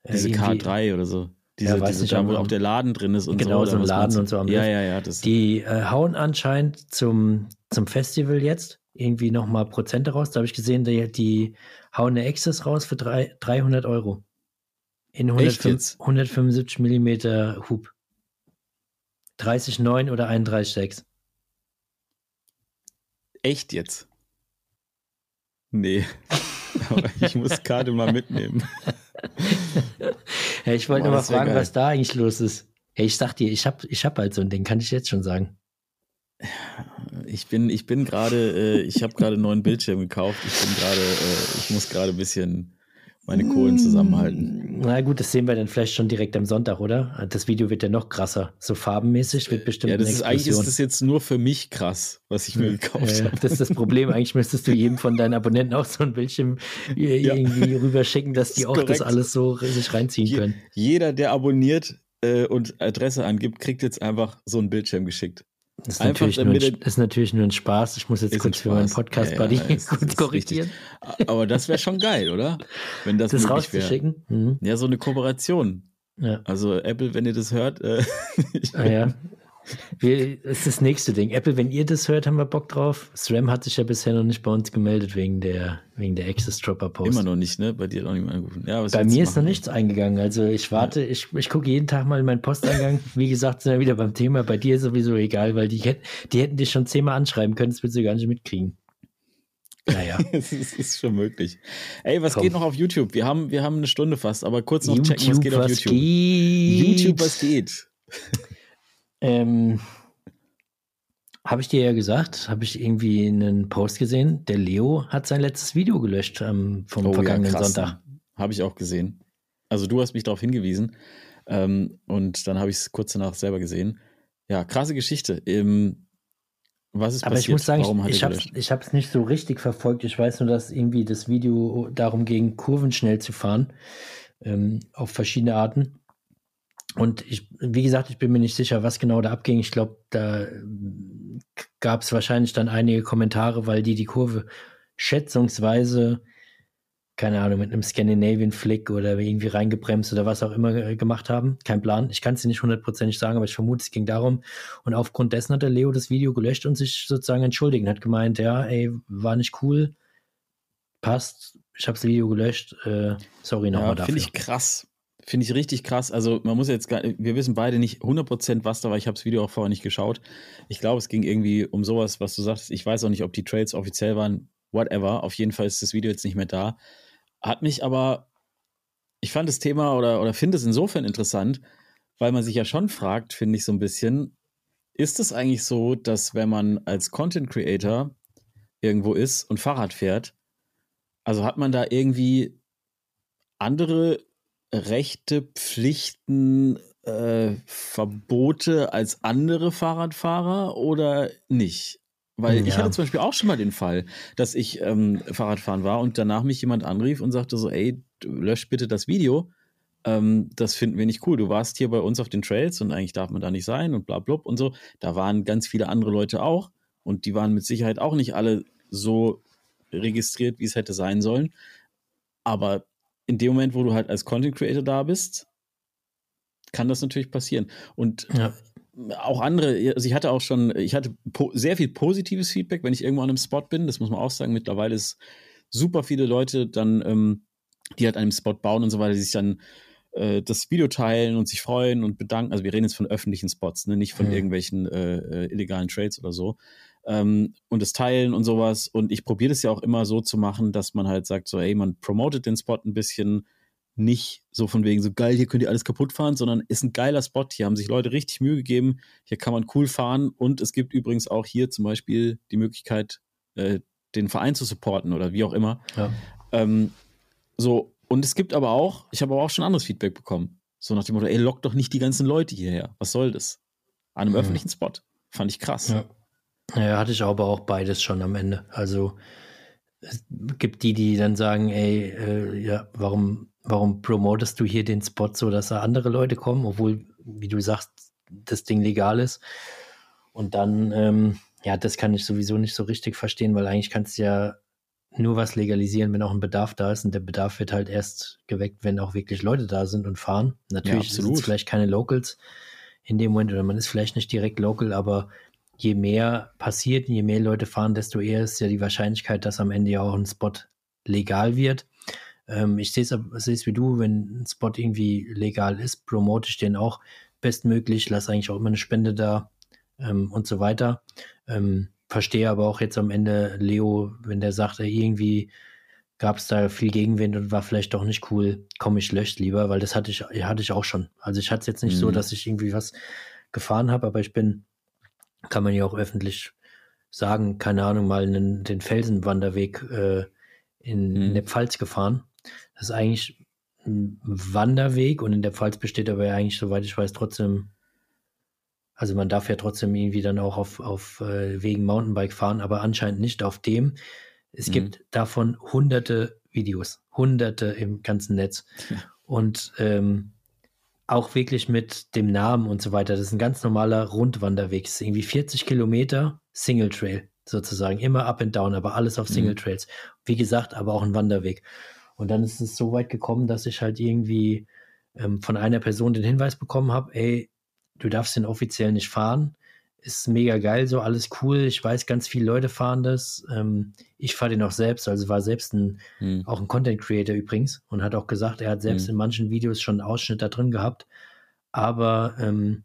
Äh, diese K3 oder so. Diese, ja, weiß diese nicht, da, wo auch der Laden drin ist und Genau, so. so ein Laden und so am Ja, ja, ja. Das, Die äh, hauen anscheinend zum, zum Festival jetzt irgendwie nochmal Prozente raus. Da habe ich gesehen, die, die hauen eine Access raus für drei, 300 Euro. In Echt 105, jetzt? 175 Millimeter Hub. 30,9 oder 31,6. echt jetzt? Nee. Aber ich muss Karte mal mitnehmen. Ja, ich wollte nur mal fragen, geil. was da eigentlich los ist. Ja, ich sag dir, ich hab, ich hab halt so ein Ding, kann ich jetzt schon sagen. Ich bin, ich bin gerade, äh, ich habe gerade einen neuen Bildschirm gekauft. Ich bin gerade, äh, ich muss gerade ein bisschen meine Kohlen zusammenhalten. Na gut, das sehen wir dann vielleicht schon direkt am Sonntag, oder? Das Video wird ja noch krasser. So farbenmäßig wird bestimmt Ja, das eine ist eigentlich ist das jetzt nur für mich krass, was ich mir gekauft Ja, habe. das ist das Problem. Eigentlich müsstest du jedem von deinen Abonnenten auch so ein Bildschirm äh, Ja. irgendwie rüberschicken, dass die Ist auch das korrekt. alles so sich reinziehen Je- können. Jeder, der abonniert äh, und Adresse angibt, kriegt jetzt einfach so einen Bildschirm geschickt. Das ist, Einfach natürlich nur, ein, ist natürlich nur ein Spaß. Ich muss jetzt kurz für meinen Spaß. Podcast-Buddy Ja, ja, kurz ist korrigieren. Aber das wäre schon geil, oder? Wenn das, Das rauszuschicken. Mhm. Ja, so eine Kooperation. Ja. Also Apple, wenn ihr das hört, äh, Ah, ja. Wir, das ist das nächste Ding. Apple, wenn ihr das hört, haben wir Bock drauf. SRAM hat sich ja bisher noch nicht bei uns gemeldet wegen der, wegen der Access Dropper Post. immer noch nicht, ne? Bei dir hat auch niemand angerufen. Ja, Bei mir ist noch nichts eingegangen. Also ich warte, ich, ich gucke jeden Tag mal in meinen Posteingang. Wie gesagt, sind wir wieder beim Thema. Bei dir ist sowieso egal, weil die, die hätten dich schon zehnmal anschreiben können, das würdest du gar nicht mitkriegen. Naja. Es ist, ist schon möglich. Ey, was Komm. geht noch auf YouTube? Wir haben, wir haben eine Stunde fast, aber kurz noch checken, was YouTube, geht auf was YouTube. geht? YouTube, was geht? Ähm, habe ich dir ja gesagt, habe ich irgendwie einen Post gesehen. Der Leo hat sein letztes Video gelöscht ähm, vom vergangenen Sonntag. Habe ich auch gesehen. Also du hast mich darauf hingewiesen ähm, und dann habe ich es kurz danach selber gesehen. Ja, krasse Geschichte. Ähm, was ist Aber passiert? ich muss sagen, Warum ich, ich habe es nicht so richtig verfolgt. Ich weiß nur, dass irgendwie das Video darum ging, Kurven schnell zu fahren, ähm, auf verschiedene Arten. Und ich, wie gesagt, ich bin mir nicht sicher, was genau da abging. Ich glaube, da gab es wahrscheinlich dann einige Kommentare, weil die die Kurve schätzungsweise, keine Ahnung, mit einem Scandinavian Flick oder irgendwie reingebremst oder was auch immer äh, gemacht haben. Kein Plan. Ich kann es dir nicht hundertprozentig sagen, aber ich vermute, es ging darum. Und aufgrund dessen hat der Leo das Video gelöscht und sich sozusagen entschuldigt. Hat gemeint, ja, ey, war nicht cool, passt, ich habe das Video gelöscht, äh, sorry nochmal Ja, dafür. finde ich krass. Finde ich richtig krass. Also man muss jetzt gar wir wissen beide nicht 100% was da war. Ich habe das Video auch vorher nicht geschaut. Ich glaube, es ging irgendwie um sowas, was du sagst. Ich weiß auch nicht, ob die Trades offiziell waren. Whatever. Auf jeden Fall ist das Video jetzt nicht mehr da. Hat mich aber, ich fand das Thema oder, oder finde es insofern interessant, weil man sich ja schon fragt, finde ich so ein bisschen, ist es eigentlich so, dass wenn man als Content Creator irgendwo ist und Fahrrad fährt, also hat man da irgendwie andere Rechte, Pflichten, äh, Verbote als andere Fahrradfahrer oder nicht? Weil ich Ja. hatte zum Beispiel auch schon mal den Fall, dass ich ähm, Fahrradfahren war und danach mich jemand anrief und sagte so, ey, lösch bitte das Video. Ähm, das finden wir nicht cool. Du warst hier bei uns auf den Trails und eigentlich darf man da nicht sein und bla bla und so. Da waren ganz viele andere Leute auch und die waren mit Sicherheit auch nicht alle so registriert, wie es hätte sein sollen. Aber in dem Moment, wo du halt als Content Creator da bist, kann das natürlich passieren. Und Ja. auch andere, also ich hatte auch schon, ich hatte sehr viel positives Feedback, wenn ich irgendwo an einem Spot bin. Das muss man auch sagen. Mittlerweile ist super viele Leute dann, ähm, die halt an einem Spot bauen und so weiter, die sich dann äh, das Video teilen und sich freuen und bedanken. Also wir reden jetzt von öffentlichen Spots, ne? nicht von Mhm. irgendwelchen äh, äh, illegalen Trades oder so. Ähm, und das Teilen und sowas. Und ich probiere das ja auch immer so zu machen, dass man halt sagt, so, ey, man promotet den Spot ein bisschen, nicht so von wegen so geil, hier könnt ihr alles kaputt fahren, sondern ist ein geiler Spot. Hier haben sich Leute richtig Mühe gegeben. Hier kann man cool fahren und es gibt übrigens auch hier zum Beispiel die Möglichkeit, äh, den Verein zu supporten oder wie auch immer. Ja. Ähm, so, und es gibt aber auch, ich habe aber auch schon anderes Feedback bekommen. So nach dem Motto, ey, lock doch nicht die ganzen Leute hierher. Was soll das? An einem Mhm. öffentlichen Spot. Fand ich krass. Ja. Ja, hatte ich aber auch beides schon am Ende. Also es gibt die, die dann sagen, ey, äh, ja, warum, warum promotest du hier den Spot so, dass da andere Leute kommen, obwohl, wie du sagst, das Ding legal ist. Und dann, ähm, ja, das kann ich sowieso nicht so richtig verstehen, weil eigentlich kannst du ja nur was legalisieren, wenn auch ein Bedarf da ist. Und der Bedarf wird halt erst geweckt, wenn auch wirklich Leute da sind und fahren. Natürlich ja, sind es vielleicht keine Locals in dem Moment oder man ist vielleicht nicht direkt local, aber je mehr passiert, je mehr Leute fahren, desto eher ist ja die Wahrscheinlichkeit, dass am Ende ja auch ein Spot legal wird. Ähm, ich sehe es wie du, wenn ein Spot irgendwie legal ist, promote ich den auch bestmöglich, lasse eigentlich auch immer eine Spende da ähm, und so weiter. Ähm, verstehe aber auch jetzt am Ende Leo, wenn der sagt, irgendwie gab es da viel Gegenwind und war vielleicht doch nicht cool, komm, ich löscht lieber, weil das hatte ich, hatte ich auch schon. Also ich hatte es jetzt nicht mhm. so, dass ich irgendwie was gefahren habe, aber ich bin, kann man ja auch öffentlich sagen, keine Ahnung, mal einen, den Felsenwanderweg äh, in, mhm. in der Pfalz gefahren. Das ist eigentlich ein Wanderweg und in der Pfalz besteht aber ja eigentlich, soweit ich weiß, trotzdem also man darf ja trotzdem irgendwie dann auch auf, auf äh, Wegen Mountainbike fahren, aber anscheinend nicht auf dem. Es mhm. gibt davon hunderte Videos, hunderte im ganzen Netz. Ja. Und ähm, auch wirklich mit dem Namen und so weiter. Das ist ein ganz normaler Rundwanderweg. Das ist irgendwie 40 Kilometer Single Trail sozusagen. Immer up and down, aber alles auf Single mhm. Trails. Wie gesagt, aber auch ein Wanderweg. Und dann ist es so weit gekommen, dass ich halt irgendwie ähm, von einer Person den Hinweis bekommen habe, ey, du darfst den offiziell nicht fahren. Ist mega geil, so alles cool. Ich weiß, ganz viele Leute fahren das. Ähm, ich fahre den auch selbst, also war selbst ein, hm. auch ein Content Creator übrigens und hat auch gesagt, er hat selbst hm. in manchen Videos schon einen Ausschnitt da drin gehabt. Aber ähm,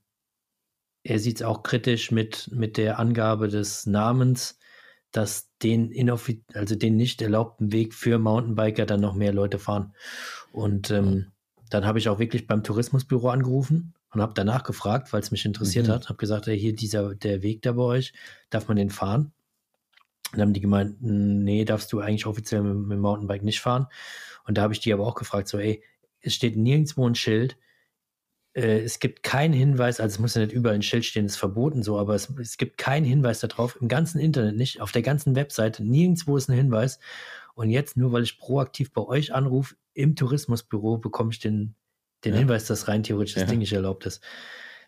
er sieht es auch kritisch mit, mit der Angabe des Namens, dass den also den nicht erlaubten Weg für Mountainbiker dann noch mehr Leute fahren. Und ähm, dann habe ich auch wirklich beim Tourismusbüro angerufen und habe danach gefragt, weil es mich interessiert mhm. hat. Habe gesagt, hey, hier dieser der Weg da bei euch, darf man den fahren? Dann haben die gemeint, nee, darfst du eigentlich offiziell mit, mit dem Mountainbike nicht fahren. Und da habe ich die aber auch gefragt, so, ey, es steht nirgendwo ein Schild. Äh, es gibt keinen Hinweis, also es muss ja nicht überall ein Schild stehen, ist verboten so, aber es, es gibt keinen Hinweis darauf, im ganzen Internet nicht, auf der ganzen Webseite, nirgendwo ist ein Hinweis. Und jetzt, nur weil ich proaktiv bei euch anrufe, im Tourismusbüro, bekomme ich den den ja. Hinweis, dass rein theoretisch das ja. Ding nicht erlaubt ist.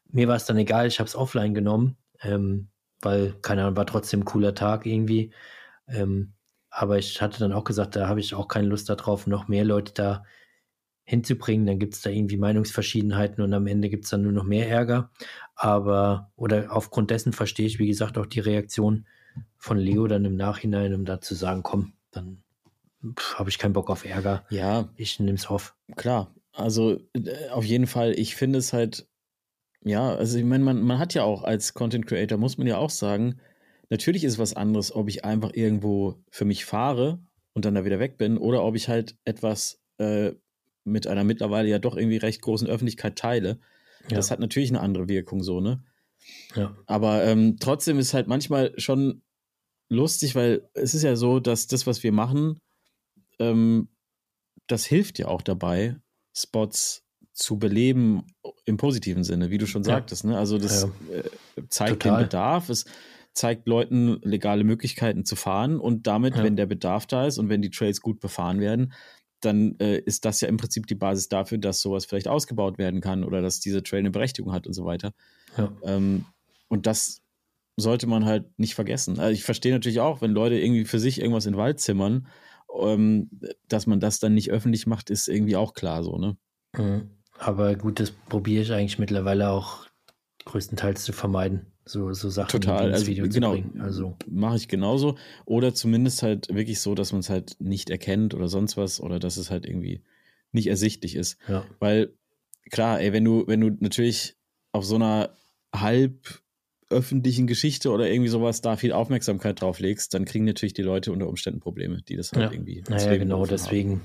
Mir war es dann egal, ich habe es offline genommen, ähm, weil, keine Ahnung, war trotzdem ein cooler Tag irgendwie. Ähm, aber ich hatte dann auch gesagt, da habe ich auch keine Lust darauf, noch mehr Leute da hinzubringen. Dann gibt es da irgendwie Meinungsverschiedenheiten und am Ende gibt es dann nur noch mehr Ärger. Aber, oder aufgrund dessen verstehe ich, wie gesagt, auch die Reaktion von Leo dann im Nachhinein, um da zu sagen, komm, dann habe ich keinen Bock auf Ärger. Ja. Ich nehme es auf. Klar, also äh, auf jeden Fall, ich finde es halt, ja, also ich meine, man, man hat ja auch als Content Creator, muss man ja auch sagen, natürlich ist es was anderes, ob ich einfach irgendwo für mich fahre und dann da wieder weg bin oder ob ich halt etwas äh, mit einer mittlerweile ja doch irgendwie recht großen Öffentlichkeit teile. Ja. Das hat natürlich eine andere Wirkung so, ne? Ja. Aber ähm, trotzdem ist halt manchmal schon lustig, weil es ist ja so, dass das, was wir machen, ähm, das hilft ja auch dabei, Spots zu beleben im positiven Sinne, wie du schon sagtest. Ne? Also das ja. äh, zeigt Total. den Bedarf, es zeigt Leuten legale Möglichkeiten zu fahren und damit, ja. wenn der Bedarf da ist und wenn die Trails gut befahren werden, dann äh, ist das ja im Prinzip die Basis dafür, dass sowas vielleicht ausgebaut werden kann oder dass diese Trail eine Berechtigung hat und so weiter. Ja. Ähm, und das sollte man halt nicht vergessen. Also ich verstehe natürlich auch, wenn Leute irgendwie für sich irgendwas in den Wald zimmern ähm, dass man das dann nicht öffentlich macht, ist irgendwie auch klar so, ne? Mhm. Aber gut, das probiere ich eigentlich mittlerweile auch größtenteils zu vermeiden. So, so Sachen Total. ins also, Video also, genau, zu bringen. Also mache ich genauso. Oder zumindest halt wirklich so, dass man es halt nicht erkennt oder sonst was oder dass es halt irgendwie nicht ersichtlich ist. Ja. Weil, klar, ey, wenn du, wenn du natürlich auf so einer halb öffentlichen Geschichte oder irgendwie sowas da viel Aufmerksamkeit drauf legst, dann kriegen natürlich die Leute unter Umständen Probleme, die das halt ja. irgendwie. Naja, genau, deswegen haben.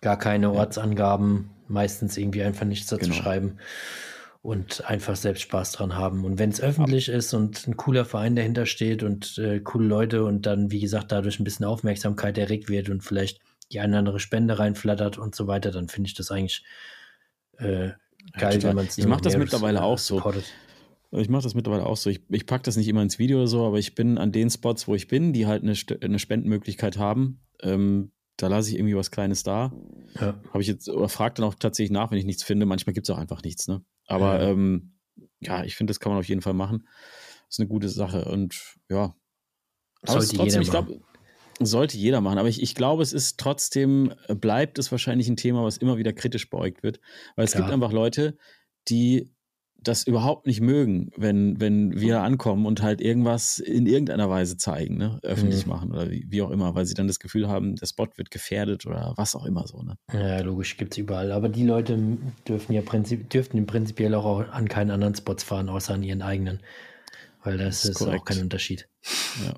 gar keine Ortsangaben, meistens irgendwie einfach nichts dazu genau. schreiben und einfach selbst Spaß dran haben. Und wenn es öffentlich Ab ist und ein cooler Verein dahinter steht und äh, coole Leute und dann, wie gesagt, dadurch ein bisschen Aufmerksamkeit erregt wird und vielleicht die eine oder andere Spende reinflattert und so weiter, dann finde ich das eigentlich äh, geil, ja, wenn man es Ich mache das mittlerweile auch so. Supportet. Ich mache das mittlerweile auch so. Ich, ich packe das nicht immer ins Video oder so, aber ich bin an den Spots, wo ich bin, die halt eine, eine Spendenmöglichkeit haben. Ähm, da lasse ich irgendwie was Kleines da. Ja. Habe ich jetzt, oder frage dann auch tatsächlich nach, wenn ich nichts finde. Manchmal gibt es auch einfach nichts, ne? Aber ja, ähm, ja ich finde, das kann man auf jeden Fall machen. Das ist eine gute Sache. Und ja. Aber Sollte trotzdem, ich glaube, sollte jeder machen. Aber ich, ich glaube, es ist trotzdem, bleibt es wahrscheinlich ein Thema, was immer wieder kritisch beäugt wird. Weil es gibt einfach Leute, die das überhaupt nicht mögen, wenn, wenn wir ankommen und halt irgendwas in irgendeiner Weise zeigen, ne? öffentlich mhm. machen oder wie, wie, auch immer, weil sie dann das Gefühl haben, der Spot wird gefährdet oder was auch immer so. Ne? Ja, logisch, gibt es überall. Aber die Leute dürfen ja prinzip, dürften prinzipiell auch an keinen anderen Spots fahren, außer an ihren eigenen. Weil das, das ist, ist auch kein Unterschied. Ja.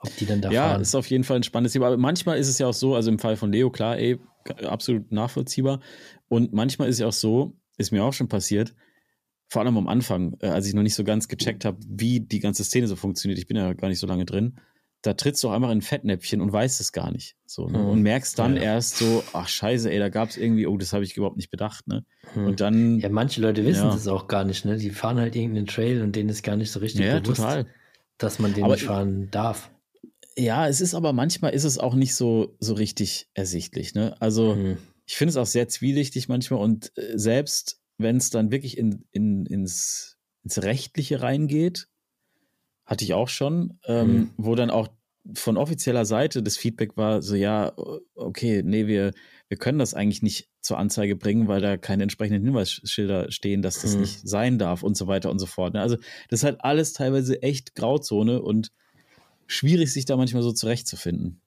Ob die dann da ja, fahren. ist auf jeden Fall ein spannendes Thema. Aber manchmal ist es ja auch so, also im Fall von Leo, klar, ey, absolut nachvollziehbar. Und manchmal ist es ja auch so, ist mir auch schon passiert, vor allem am Anfang, äh, als ich noch nicht so ganz gecheckt habe, wie die ganze Szene so funktioniert, ich bin ja gar nicht so lange drin, da trittst du auch einfach in ein Fettnäpfchen und weißt es gar nicht. So, ne? mhm. Und merkst dann ja. erst so, ach scheiße, ey, da gab es irgendwie, oh, das habe ich überhaupt nicht bedacht, ne? Mhm. Und dann. Ja, manche Leute wissen ja. das auch gar nicht, ne? Die fahren halt irgendeinen Trail und denen ist gar nicht so richtig ja, bewusst, total. dass man den aber nicht fahren darf. Ja, es ist aber manchmal ist es auch nicht so, so richtig ersichtlich, ne? Also mhm. ich finde es auch sehr zwielichtig manchmal und äh, selbst wenn es dann wirklich in, in, ins, ins Rechtliche reingeht, hatte ich auch schon, ähm, mhm. wo dann auch von offizieller Seite das Feedback war so, ja, okay, nee, wir, wir können das eigentlich nicht zur Anzeige bringen, weil da keine entsprechenden Hinweisschilder stehen, dass das mhm. nicht sein darf und so weiter und so fort. Ne? Also das ist halt alles teilweise echt Grauzone und schwierig, sich da manchmal so zurechtzufinden.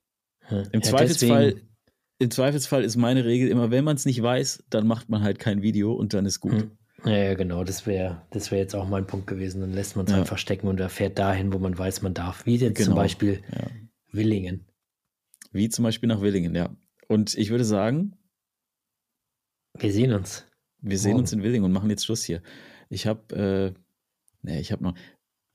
Ja, Im Zweifelsfall deswegen im Zweifelsfall ist meine Regel immer, wenn man es nicht weiß, dann macht man halt kein Video und dann ist gut. Hm. Ja, ja, genau, das wäre das wär jetzt auch mein Punkt gewesen. Dann lässt man es ja. einfach stecken und er fährt dahin, wo man weiß, man darf. Wie jetzt genau. zum Beispiel ja. Willingen. Wie zum Beispiel nach Willingen, ja. Und ich würde sagen, wir sehen uns. Wir sehen Morgen. uns in Willingen und machen jetzt Schluss hier. Ich habe, äh, nee, ich habe noch,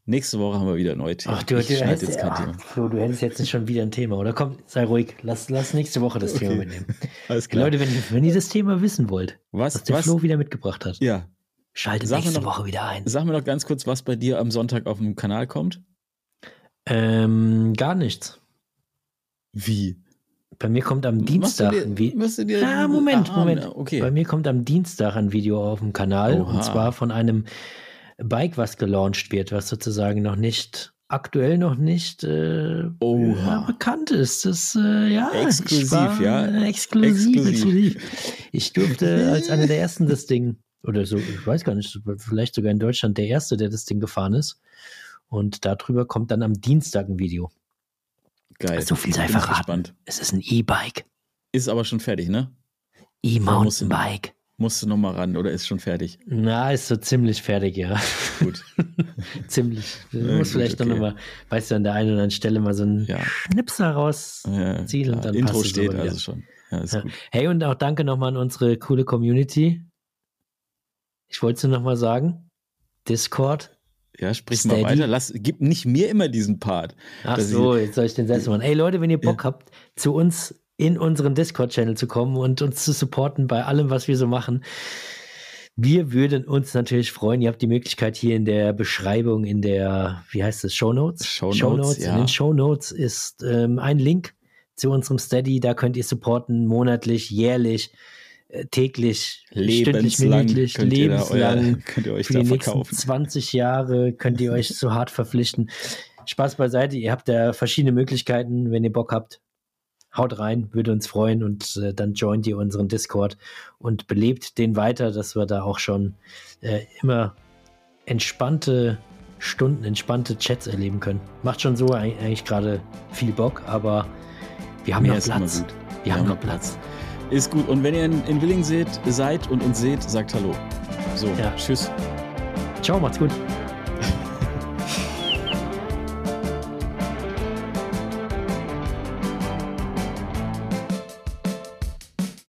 Nächste Woche haben wir wieder neue Themen. Ach, du, du, hättest, jetzt kein ach, Thema. Flo, du hättest jetzt schon wieder ein Thema, oder? Komm, sei ruhig. Lass, lass nächste Woche das okay. Thema mitnehmen. Alles klar. Leute, wenn, wenn ihr das Thema wissen wollt, was, was der was? Flo wieder mitgebracht hat, ja. schaltet sag nächste noch, Woche wieder ein. Sag mir noch ganz kurz, was bei dir am Sonntag auf dem Kanal kommt. Ähm, gar nichts. Wie? Bei mir kommt am Dienstag ein Video. Ah, Moment, Moment. Okay. Bei mir kommt am Dienstag ein Video auf dem Kanal Oha. und zwar von einem Bike, was gelauncht wird, was sozusagen noch nicht aktuell noch nicht äh, ja, bekannt ist. Das äh, ja exklusiv, war, ja exklusiv, exklusiv, exklusiv. Ich durfte als einer der ersten das Ding oder so, ich weiß gar nicht, vielleicht sogar in Deutschland der erste, der das Ding gefahren ist. Und darüber kommt dann am Dienstag ein Video. Geil. So viel sei verraten. Es ist ein E-Bike. Ist aber schon fertig, ne? E-Mountainbike. Musst du noch mal ran oder ist schon fertig? Na, ist so ziemlich fertig, ja. Gut. ziemlich. Du ja, musst gut, vielleicht okay. noch mal, weißt du, an der einen oder anderen Stelle mal so einen ja. Schnipsel rausziehen ja, und dann Intro passt steht also schon. Hey, und auch danke noch mal an unsere coole Community. Ich wollte es noch mal sagen. Discord. Ja, sprich Steady. mal weiter. Lass, gib nicht mir immer diesen Part. Ach so, jetzt soll ich den selbst machen. Ey Leute, wenn ihr Bock habt, zu uns in unseren Discord-Channel zu kommen und uns zu supporten bei allem, was wir so machen. Wir würden uns natürlich freuen. Ihr habt die Möglichkeit hier in der Beschreibung, in der, wie heißt es, Show Notes? Show Notes. Ja. In den Show Notes ist ähm, ein Link zu unserem Steady. Da könnt ihr supporten, monatlich, jährlich, äh, täglich, lebenslang, stündlich, minütlich, könnt lebenslang. Ihr euer, könnt ihr euch für da die verkaufen. nächsten 20 Jahre könnt ihr euch so hart verpflichten. Spaß beiseite. Ihr habt da verschiedene Möglichkeiten, wenn ihr Bock habt haut rein, würde uns freuen und äh, dann joint ihr unseren Discord und belebt den weiter, dass wir da auch schon äh, immer entspannte Stunden, entspannte Chats erleben können. Macht schon so eigentlich gerade viel Bock, aber wir haben Mehr noch Platz. Wir, wir, haben noch Platz. Platz. Ist gut. Und wenn ihr in, in Willing seht, seid und uns seht, sagt Hallo. So, ja. tschüss. Ciao, macht's gut.